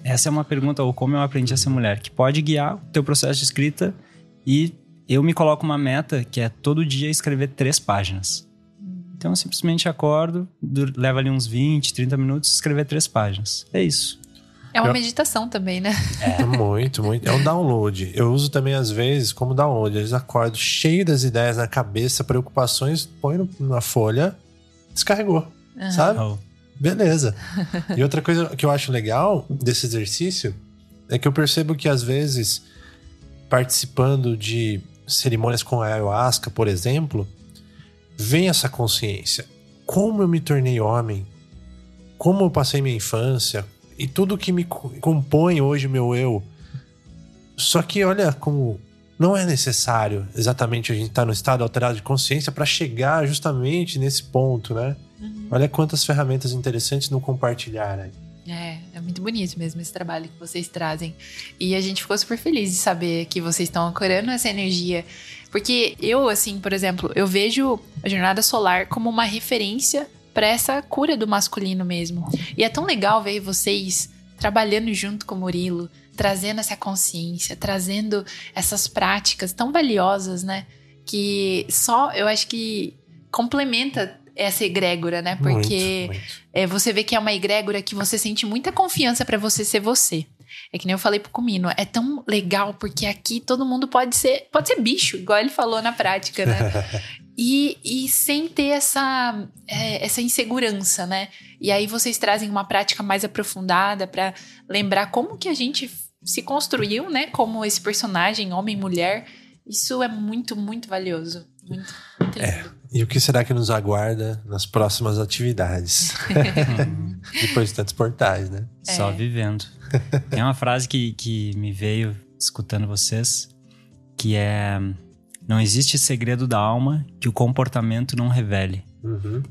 Essa é uma pergunta, ou como eu aprendi a ser mulher, que pode guiar o teu processo de escrita e eu me coloco uma meta que é todo dia escrever três páginas. Então eu simplesmente acordo, leva ali uns 20, 30 minutos, escrever três páginas. É isso. É uma eu... meditação também, né? É. Muito, muito. É um download. Eu uso também, às vezes, como download. Eles acordo cheio das ideias na cabeça, preocupações, põe na folha, descarregou. Uhum. Sabe? Oh. Beleza. e outra coisa que eu acho legal desse exercício é que eu percebo que, às vezes, participando de cerimônias com a ayahuasca, por exemplo, vem essa consciência. Como eu me tornei homem? Como eu passei minha infância? E tudo que me compõe hoje meu eu. Só que olha como não é necessário exatamente a gente estar tá no estado alterado de consciência para chegar justamente nesse ponto, né? Uhum. Olha quantas ferramentas interessantes no compartilhar aí. É, é muito bonito mesmo esse trabalho que vocês trazem. E a gente ficou super feliz de saber que vocês estão ancorando essa energia. Porque eu, assim, por exemplo, eu vejo a jornada solar como uma referência para essa cura do masculino mesmo. E é tão legal ver vocês trabalhando junto com o Murilo, trazendo essa consciência, trazendo essas práticas tão valiosas, né? Que só eu acho que complementa essa egrégora, né? Porque muito, muito. É, você vê que é uma egrégora que você sente muita confiança para você ser você. É que nem eu falei pro Comino, é tão legal porque aqui todo mundo pode ser, pode ser bicho, igual ele falou na prática, né? e, e sem ter essa, é, essa insegurança, né? E aí vocês trazem uma prática mais aprofundada para lembrar como que a gente se construiu, né? Como esse personagem, homem e mulher. Isso é muito, muito valioso. Muito, muito é. E o que será que nos aguarda nas próximas atividades? Depois de tantos portais, né? É. Só vivendo. Tem uma frase que, que me veio escutando vocês, que é não existe segredo da alma que o comportamento não revele. Uhum.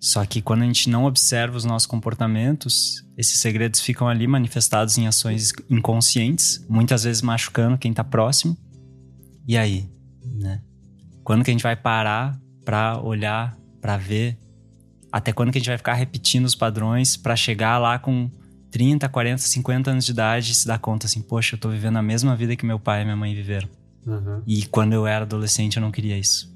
Só que quando a gente não observa os nossos comportamentos, esses segredos ficam ali manifestados em ações inconscientes, muitas vezes machucando quem está próximo. E aí, né? Quando que a gente vai parar para olhar, para ver? Até quando que a gente vai ficar repetindo os padrões para chegar lá com 30, 40, 50 anos de idade e se dar conta assim, poxa, eu tô vivendo a mesma vida que meu pai e minha mãe viveram. Uhum. E quando eu era adolescente, eu não queria isso.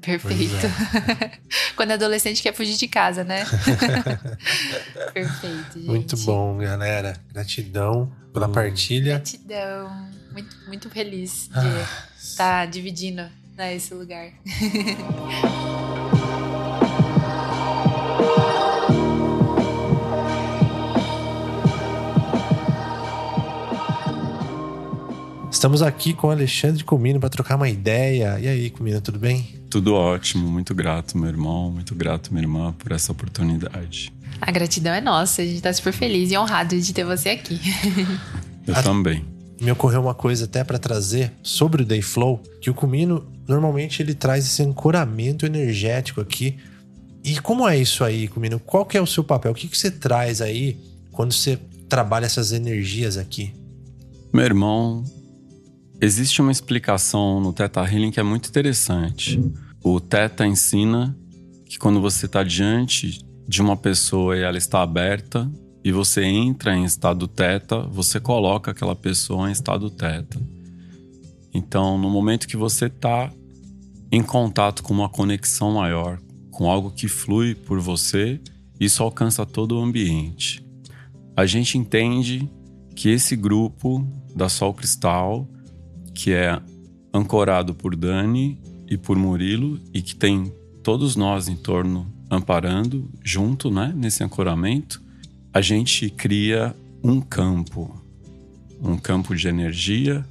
Perfeito. É. Quando adolescente quer fugir de casa, né? Perfeito, gente. Muito bom, galera. Gratidão pela hum. partilha. Gratidão. Muito, muito feliz de ah. estar dividindo né, esse lugar. Estamos aqui com o Alexandre Comino para trocar uma ideia. E aí, Comino, tudo bem? Tudo ótimo, muito grato, meu irmão, muito grato, minha irmã, por essa oportunidade. A gratidão é nossa, a gente está super feliz e honrado de ter você aqui. Eu a... também. Me ocorreu uma coisa até para trazer sobre o Day Flow, que o Comino normalmente ele traz esse ancoramento energético aqui. E como é isso aí, Comino? Qual que é o seu papel? O que, que você traz aí quando você trabalha essas energias aqui? Meu irmão, Existe uma explicação no Teta Healing que é muito interessante. O Teta ensina que quando você está diante de uma pessoa e ela está aberta e você entra em estado Teta, você coloca aquela pessoa em estado Teta. Então, no momento que você está em contato com uma conexão maior, com algo que flui por você, isso alcança todo o ambiente. A gente entende que esse grupo da Sol Cristal que é ancorado por Dani e por Murilo e que tem todos nós em torno amparando junto, né, nesse ancoramento, a gente cria um campo, um campo de energia,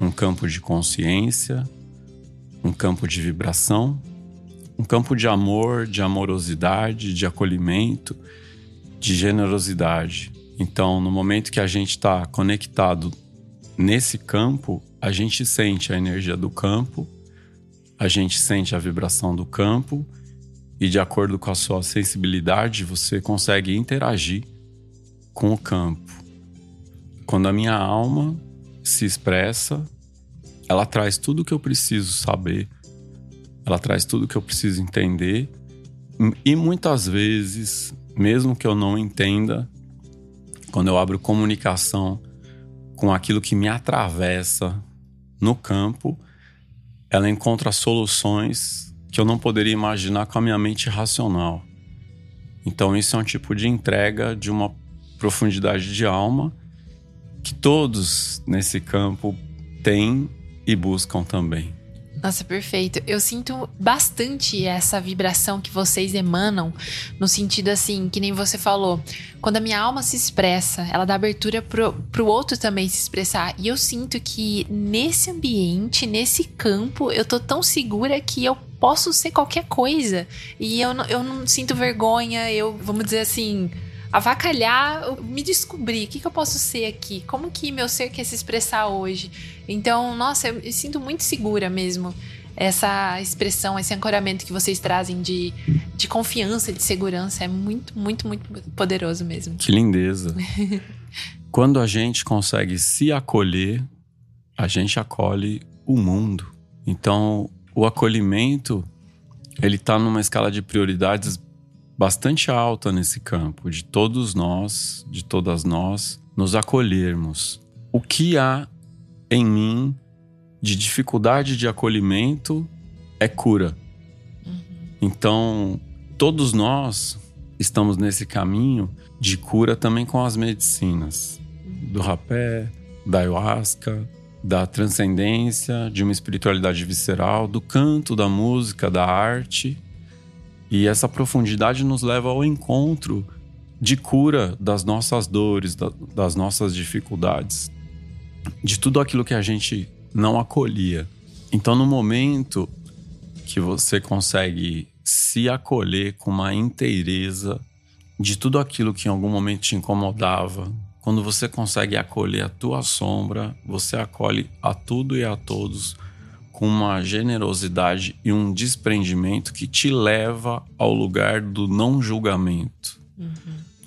um campo de consciência, um campo de vibração, um campo de amor, de amorosidade, de acolhimento, de generosidade. Então, no momento que a gente está conectado Nesse campo, a gente sente a energia do campo, a gente sente a vibração do campo e, de acordo com a sua sensibilidade, você consegue interagir com o campo. Quando a minha alma se expressa, ela traz tudo o que eu preciso saber, ela traz tudo o que eu preciso entender, e muitas vezes, mesmo que eu não entenda, quando eu abro comunicação com aquilo que me atravessa no campo, ela encontra soluções que eu não poderia imaginar com a minha mente racional. Então, isso é um tipo de entrega de uma profundidade de alma que todos nesse campo têm e buscam também. Nossa, perfeito. Eu sinto bastante essa vibração que vocês emanam, no sentido assim, que nem você falou. Quando a minha alma se expressa, ela dá abertura pro, pro outro também se expressar. E eu sinto que nesse ambiente, nesse campo, eu tô tão segura que eu posso ser qualquer coisa. E eu eu não sinto vergonha, eu, vamos dizer assim avacalhar, me descobrir. O que, que eu posso ser aqui? Como que meu ser quer se expressar hoje? Então, nossa, eu me sinto muito segura mesmo. Essa expressão, esse ancoramento que vocês trazem de, de confiança, de segurança, é muito, muito, muito poderoso mesmo. Que lindeza. Quando a gente consegue se acolher, a gente acolhe o mundo. Então, o acolhimento, ele está numa escala de prioridades bastante alta nesse campo, de todos nós, de todas nós, nos acolhermos. O que há em mim de dificuldade de acolhimento é cura. Uhum. Então, todos nós estamos nesse caminho de cura também com as medicinas do rapé, da ayahuasca, da transcendência, de uma espiritualidade visceral, do canto, da música, da arte e essa profundidade nos leva ao encontro de cura das nossas dores, das nossas dificuldades, de tudo aquilo que a gente não acolhia. Então, no momento que você consegue se acolher com uma inteireza de tudo aquilo que em algum momento te incomodava, quando você consegue acolher a tua sombra, você acolhe a tudo e a todos com uma generosidade e um desprendimento que te leva ao lugar do não julgamento. Uhum.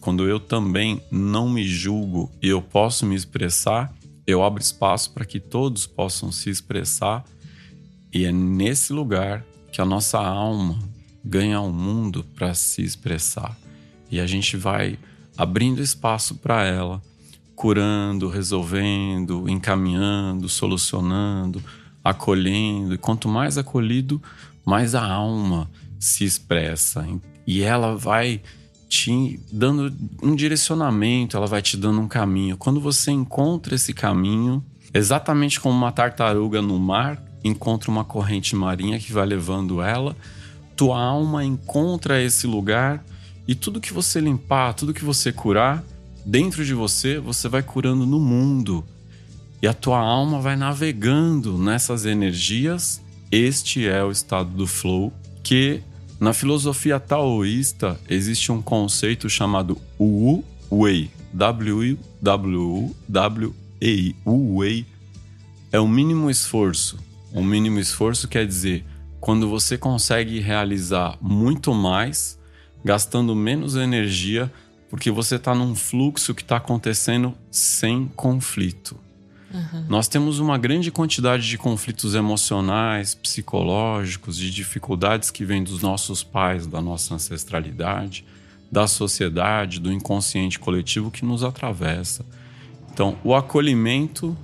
Quando eu também não me julgo e eu posso me expressar, eu abro espaço para que todos possam se expressar, e é nesse lugar que a nossa alma ganha o um mundo para se expressar. E a gente vai abrindo espaço para ela, curando, resolvendo, encaminhando, solucionando acolhendo, e quanto mais acolhido, mais a alma se expressa e ela vai te dando um direcionamento, ela vai te dando um caminho. Quando você encontra esse caminho, exatamente como uma tartaruga no mar encontra uma corrente marinha que vai levando ela, tua alma encontra esse lugar e tudo que você limpar, tudo que você curar dentro de você, você vai curando no mundo. E a tua alma vai navegando nessas energias. Este é o estado do flow que na filosofia taoísta existe um conceito chamado Wu Wei. W W W E Wu Wei é o mínimo esforço. O mínimo esforço quer dizer quando você consegue realizar muito mais, gastando menos energia, porque você está num fluxo que está acontecendo sem conflito. Uhum. Nós temos uma grande quantidade de conflitos emocionais, psicológicos, de dificuldades que vêm dos nossos pais, da nossa ancestralidade, da sociedade, do inconsciente coletivo que nos atravessa. Então, o acolhimento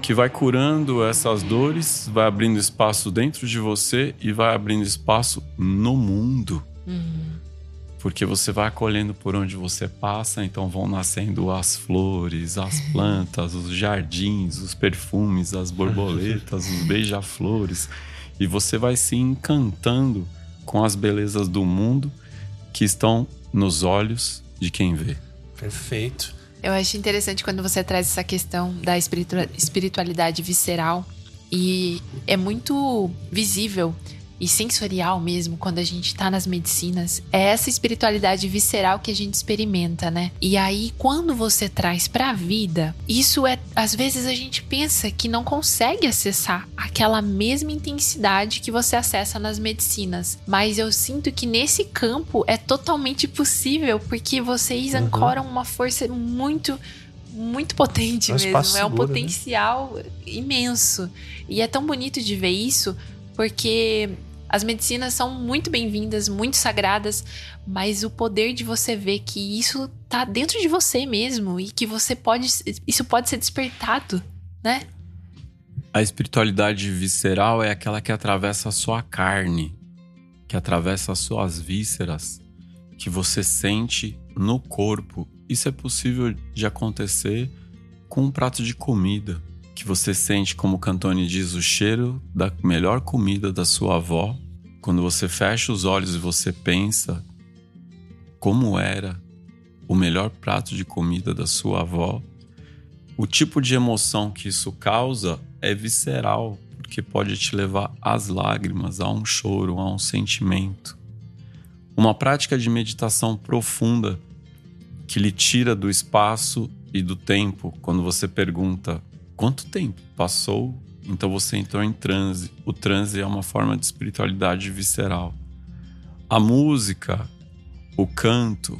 que vai curando essas dores, vai abrindo espaço dentro de você e vai abrindo espaço no mundo. Uhum. Porque você vai acolhendo por onde você passa, então vão nascendo as flores, as plantas, os jardins, os perfumes, as borboletas, os beija-flores. E você vai se encantando com as belezas do mundo que estão nos olhos de quem vê. Perfeito. Eu acho interessante quando você traz essa questão da espiritualidade visceral e é muito visível e sensorial mesmo, quando a gente tá nas medicinas, é essa espiritualidade visceral que a gente experimenta, né? E aí, quando você traz pra vida, isso é. Às vezes a gente pensa que não consegue acessar aquela mesma intensidade que você acessa nas medicinas. Mas eu sinto que nesse campo é totalmente possível, porque vocês uhum. ancoram uma força muito muito potente é um mesmo. Seguro, é um né? potencial né? imenso. E é tão bonito de ver isso, porque as medicinas são muito bem-vindas, muito sagradas, mas o poder de você ver que isso tá dentro de você mesmo e que você pode. Isso pode ser despertado, né? A espiritualidade visceral é aquela que atravessa a sua carne, que atravessa as suas vísceras, que você sente no corpo. Isso é possível de acontecer com um prato de comida, que você sente, como Cantone diz, o cheiro da melhor comida da sua avó quando você fecha os olhos e você pensa como era o melhor prato de comida da sua avó, o tipo de emoção que isso causa é visceral, porque pode te levar às lágrimas, a um choro, a um sentimento. Uma prática de meditação profunda que lhe tira do espaço e do tempo quando você pergunta quanto tempo passou então você entrou em transe. O transe é uma forma de espiritualidade visceral. A música, o canto,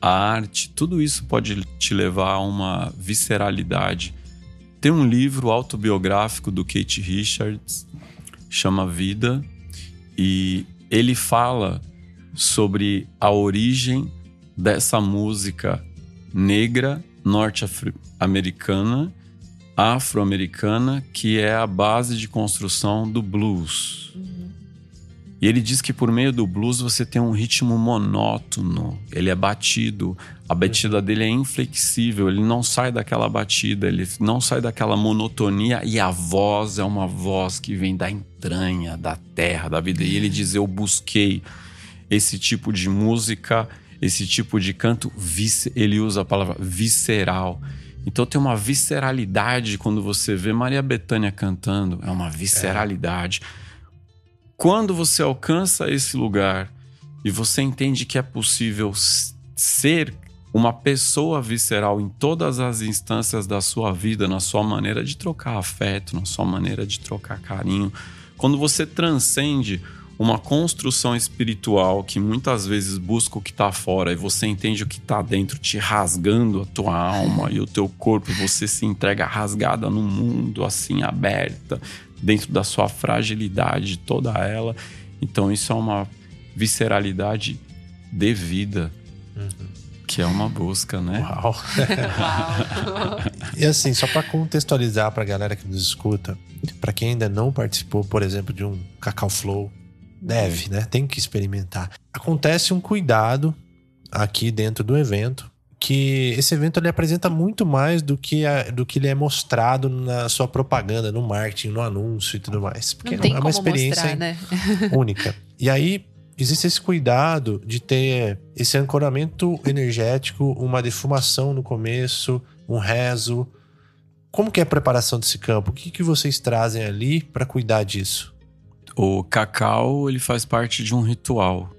a arte, tudo isso pode te levar a uma visceralidade. Tem um livro autobiográfico do Kate Richards, chama Vida, e ele fala sobre a origem dessa música negra norte-americana afro-americana que é a base de construção do blues. Uhum. E ele diz que por meio do blues você tem um ritmo monótono, ele é batido, a batida dele é inflexível, ele não sai daquela batida, ele não sai daquela monotonia e a voz é uma voz que vem da entranha, da terra, da vida. E ele diz: Eu busquei esse tipo de música, esse tipo de canto, ele usa a palavra visceral. Então tem uma visceralidade quando você vê Maria Bethânia cantando, é uma visceralidade. Quando você alcança esse lugar e você entende que é possível ser uma pessoa visceral em todas as instâncias da sua vida, na sua maneira de trocar afeto, na sua maneira de trocar carinho, quando você transcende uma construção espiritual que muitas vezes busca o que está fora e você entende o que está dentro te rasgando a tua alma e o teu corpo, você se entrega rasgada no mundo assim aberta, dentro da sua fragilidade toda ela. Então isso é uma visceralidade devida. Uhum. Que é uma busca, né? Uau! Uau. e assim, só para contextualizar para a galera que nos escuta, para quem ainda não participou, por exemplo, de um Cacau Flow, Deve, né? Tem que experimentar. Acontece um cuidado aqui dentro do evento que esse evento ele apresenta muito mais do que, a, do que ele é mostrado na sua propaganda, no marketing, no anúncio e tudo mais. Porque é uma experiência mostrar, né? única. E aí existe esse cuidado de ter esse ancoramento energético, uma defumação no começo, um rezo. Como que é a preparação desse campo? O que, que vocês trazem ali para cuidar disso? O cacau, ele faz parte de um ritual.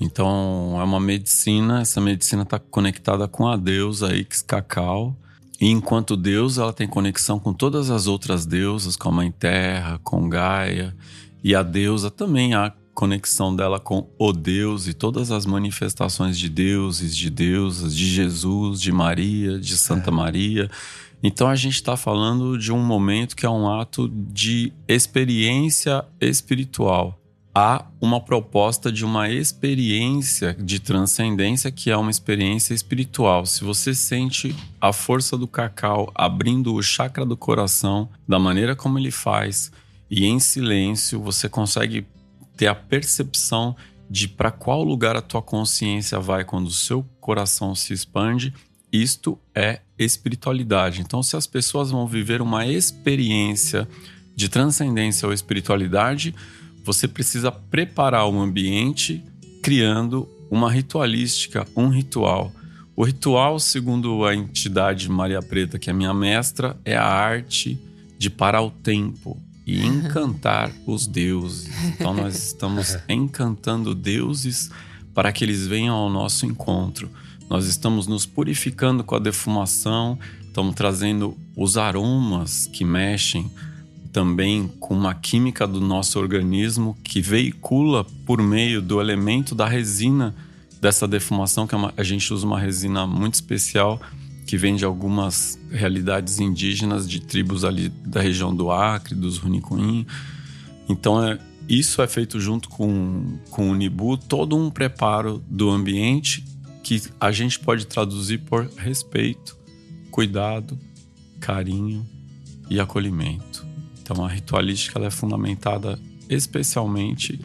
Então, é uma medicina, essa medicina está conectada com a deusa Ix Cacau. E enquanto deusa, ela tem conexão com todas as outras deusas, com a Mãe Terra, com Gaia. E a deusa também há conexão dela com o Deus e todas as manifestações de deuses, de deusas, de Jesus, de Maria, de Santa Maria. Então a gente está falando de um momento que é um ato de experiência espiritual. Há uma proposta de uma experiência de transcendência que é uma experiência espiritual. Se você sente a força do cacau abrindo o chakra do coração da maneira como ele faz e em silêncio, você consegue ter a percepção de para qual lugar a tua consciência vai quando o seu coração se expande. Isto é espiritualidade. Então, se as pessoas vão viver uma experiência de transcendência ou espiritualidade, você precisa preparar o ambiente criando uma ritualística, um ritual. O ritual, segundo a entidade Maria Preta, que é minha mestra, é a arte de parar o tempo e encantar os deuses. Então nós estamos encantando deuses para que eles venham ao nosso encontro. Nós estamos nos purificando com a defumação, estamos trazendo os aromas que mexem também com uma química do nosso organismo que veicula por meio do elemento da resina dessa defumação, que é uma, a gente usa uma resina muito especial que vem de algumas realidades indígenas de tribos ali da região do Acre, dos Runicuim. Então, é, isso é feito junto com, com o Nibu, todo um preparo do ambiente que a gente pode traduzir por respeito, cuidado, carinho e acolhimento. Então, a ritualística é fundamentada especialmente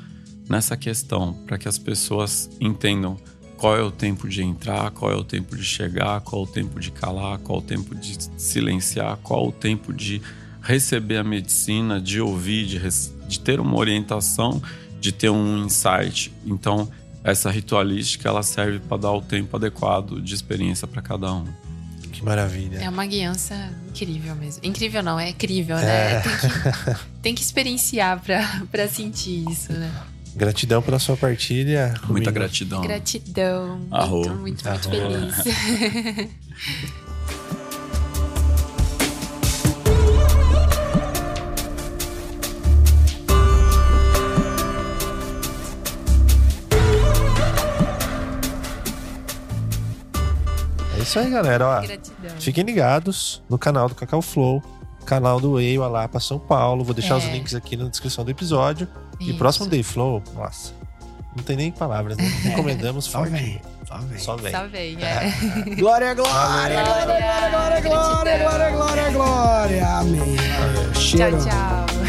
nessa questão, para que as pessoas entendam qual é o tempo de entrar, qual é o tempo de chegar, qual é o tempo de calar, qual é o tempo de silenciar, qual é o tempo de receber a medicina, de ouvir, de, de ter uma orientação, de ter um insight. Então, essa ritualística ela serve para dar o tempo adequado de experiência para cada um. Que maravilha. É uma guiança incrível mesmo. Incrível não, é crível, né? É. Tem, que, tem que experienciar para sentir isso, né? Gratidão pela sua partilha. Muita comigo. gratidão. Gratidão. Arro. Muito, muito, muito feliz. isso aí, galera. Ó, Gratidão. fiquem ligados no canal do Cacau Flow, canal do Eio Alapa São Paulo. Vou deixar É. os links aqui na descrição do episódio. E Isso. próximo Day Flow, nossa, não tem nem palavras, né? Recomendamos Só forte. vem, só vem. Só vem. Só vem, é. Glória, glória, glória, glória, glória, glória, glória, glória, glória. Amém. Tchau, tchau.